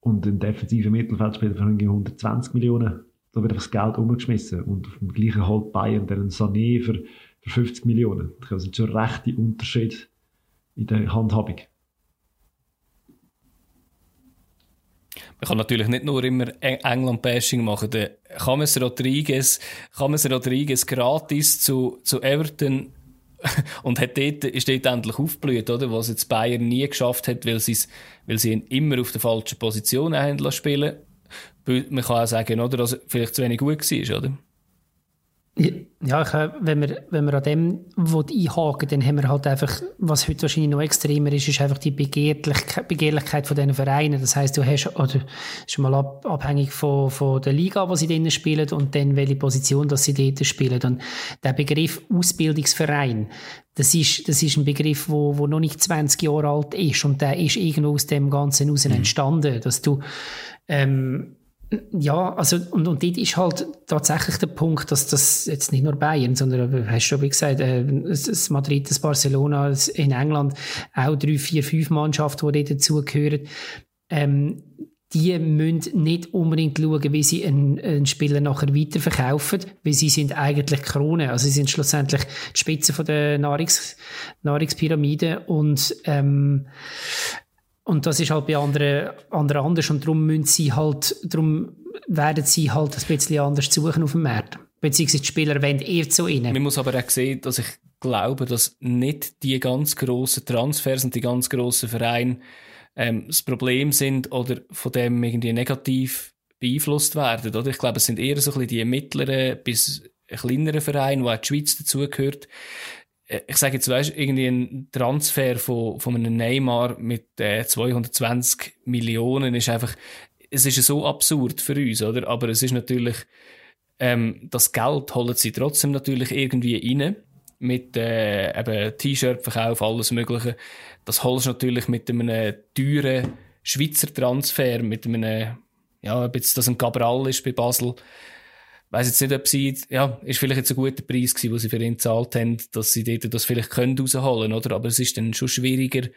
und ein defensiver Mittelfeldspieler für 120 Millionen, da wird das Geld umgeschmissen. Und auf dem gleichen halt Bayern einen Sané für, für 50 Millionen. Das sind schon rechte Unterschiede in der Handhabung. Man kann natürlich nicht nur immer England-Bashing machen. Der James Rodriguez, James Rodriguez gratis zu, zu Everton und hat dort, ist dort endlich aufgeblüht, oder? Was jetzt Bayern nie geschafft hat, weil, weil sie ihn immer auf der falschen Position haben spielen Man kann auch sagen, oder, dass er vielleicht zu wenig gut war, oder? Ja, ich, wenn, wir, wenn wir an dem einhaken dann haben wir halt einfach, was heute wahrscheinlich noch extremer ist, ist einfach die Begehrlichkeit, Begehrlichkeit von diesen Vereinen. Das heißt, du hast, oder ist mal ab, abhängig von, von der Liga, wo sie drinnen spielen und dann welche Position, dass sie dort spielen. Und der Begriff Ausbildungsverein, das ist, das ist ein Begriff, wo, wo noch nicht 20 Jahre alt ist und der ist irgendwo aus dem Ganzen heraus mhm. entstanden, dass du, ähm, ja, also, und, und dort ist halt tatsächlich der Punkt, dass das jetzt nicht nur Bayern, sondern, hast du schon wie gesagt, äh, das Madrid, das Barcelona, das in England, auch drei, vier, fünf Mannschaften, die dazugehören, ähm, die müssen nicht unbedingt schauen, wie sie einen, einen Spieler nachher weiterverkaufen, weil sie sind eigentlich Krone, also sie sind schlussendlich die Spitze von der Nahrungs Nahrungspyramide. Und ähm, und das ist halt bei anderen, anderen anders und darum müssen sie halt, darum werden sie halt ein bisschen anders suchen auf dem Markt. Beziehungsweise die Spieler wollen eher zu ihnen. Man muss aber auch sehen, dass ich glaube, dass nicht die ganz grossen Transfers und die ganz grossen Vereine ähm, das Problem sind oder von dem irgendwie negativ beeinflusst werden. Oder? Ich glaube, es sind eher so ein bisschen die mittleren bis kleineren Vereine, wo auch die Schweiz dazugehört, ich sage jetzt, weißt, irgendwie ein Transfer von, von einem Neymar mit äh, 220 Millionen ist einfach, es ist so absurd für uns, oder? Aber es ist natürlich, ähm, das Geld holen sie trotzdem natürlich irgendwie rein. Mit äh, eben T-Shirt-Verkauf, alles Mögliche. Das holst du natürlich mit einem teuren Schweizer Transfer, mit einem, ja, ob jetzt das ein Cabral ist bei Basel, weiß jetzt nicht, ob sie, ja, ist vielleicht jetzt ein guter Preis gewesen, wo sie für ihn gezahlt haben, dass sie dort das vielleicht können rausholen, oder? Aber es ist dann schon schwieriger,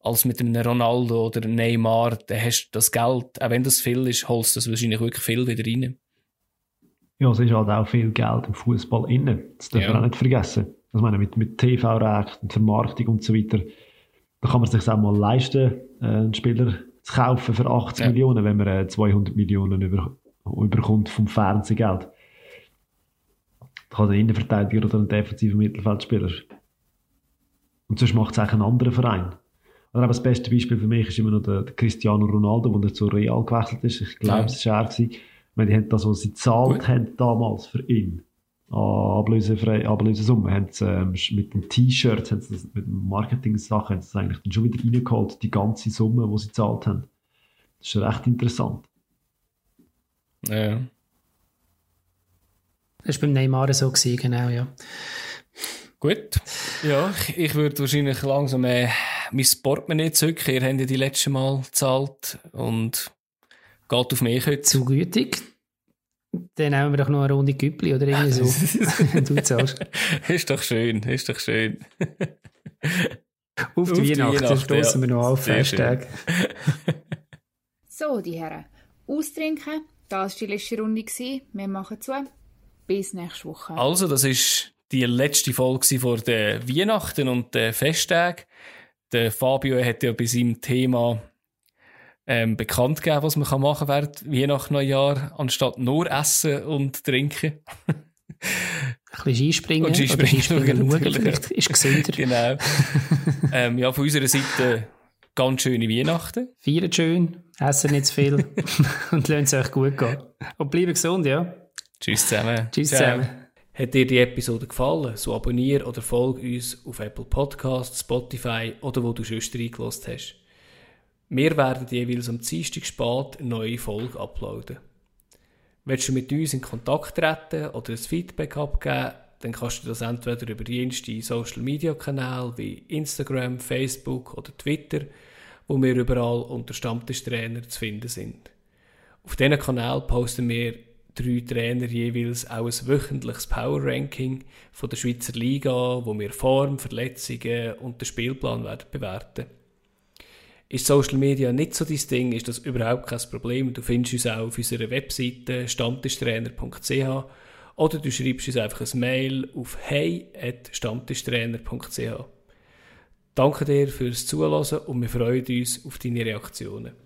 als mit einem Ronaldo oder Neymar, da hast du das Geld, auch wenn das viel ist, holst du das wahrscheinlich wirklich viel wieder rein. Ja, es ist halt auch viel Geld im Fußball innen. Das darf ja. man auch nicht vergessen. Also, ich meine, mit, mit TV-Recht Vermarktung und so weiter, da kann man sich auch mal leisten, äh, einen Spieler zu kaufen für 80 ja. Millionen, wenn man äh, 200 Millionen über, überkommt vom Fernsehgeld. Da kann der Innenverteidiger oder ein defensiver Mittelfeldspieler. Und sonst macht es auch ein anderer Verein. Oder aber das beste Beispiel für mich ist immer noch der, der Cristiano Ronaldo, der zu Real gewechselt ist. Ich glaube, es war er. Gewesen. Die haben das, was sie gezahlt haben damals für ihn, an Ablösefrei, Ablösesumme, haben sie ähm, mit dem T-Shirt, mit Marketing-Sachen, haben sie eigentlich dann schon wieder reingeholt, die ganze Summe, die sie gezahlt haben. Das ist recht interessant. Ja. Das war beim Neymar so, gewesen, genau, ja. Gut. Ja, ich, ich würde wahrscheinlich langsam äh, mein Portemonnaie zücken. Ihr habt ja die letzte Mal gezahlt und geht auf mich heute. Zu gütig. Dann nehmen wir doch noch eine Runde Güppli oder irgendwie so. du zahlst. Ist doch schön, ist doch schön. auf die Auf die Weihnachten Weihnachten, stoßen wir noch auf. Hashtag. So, die Herren. Austrinken. Das war die letzte Runde. Wir machen zu. Bis nächste Woche. Also, das ist die letzte Folge vor den Weihnachten und den Festtagen. Der Fabio hat ja bei seinem Thema ähm, bekannt gegeben, was man machen kann während Weihnachten, Neujahr, anstatt nur essen und trinken. Ein bisschen Skispringen. Und Skispringen, Skispringen schauen, natürlich. vielleicht ist gesünder. genau. ähm, ja, von unserer Seite ganz schöne Weihnachten. Feiert schön, essen nicht zu viel und lasst es euch gut gehen. Und bleibt gesund, ja. Tschüss zusammen. Tschüss Ciao. zusammen. Hat dir die Episode gefallen, so abonniere oder folge uns auf Apple Podcasts, Spotify oder wo du sonst reingelassen hast. Wir werden jeweils am Dienstag spät eine neue Folge uploaden. Willst du mit uns in Kontakt treten oder ein Feedback abgeben, dann kannst du das entweder über jenste Social Media Kanäle wie Instagram, Facebook oder Twitter, wo wir überall unter Stammtischtrainer zu finden sind. Auf diesen Kanal posten wir drei Trainer jeweils auch ein wöchentliches Power Ranking von der Schweizer Liga, wo wir Form, Verletzungen und den Spielplan werden bewerten. Ist Social Media nicht so dein Ding, ist das überhaupt kein Problem. Du findest uns auch auf unserer Webseite stammtischtrainer.ch oder du schreibst uns einfach ein Mail auf hey.stammtischtrainer.ch. Danke dir fürs Zuhören und wir freuen uns auf deine Reaktionen.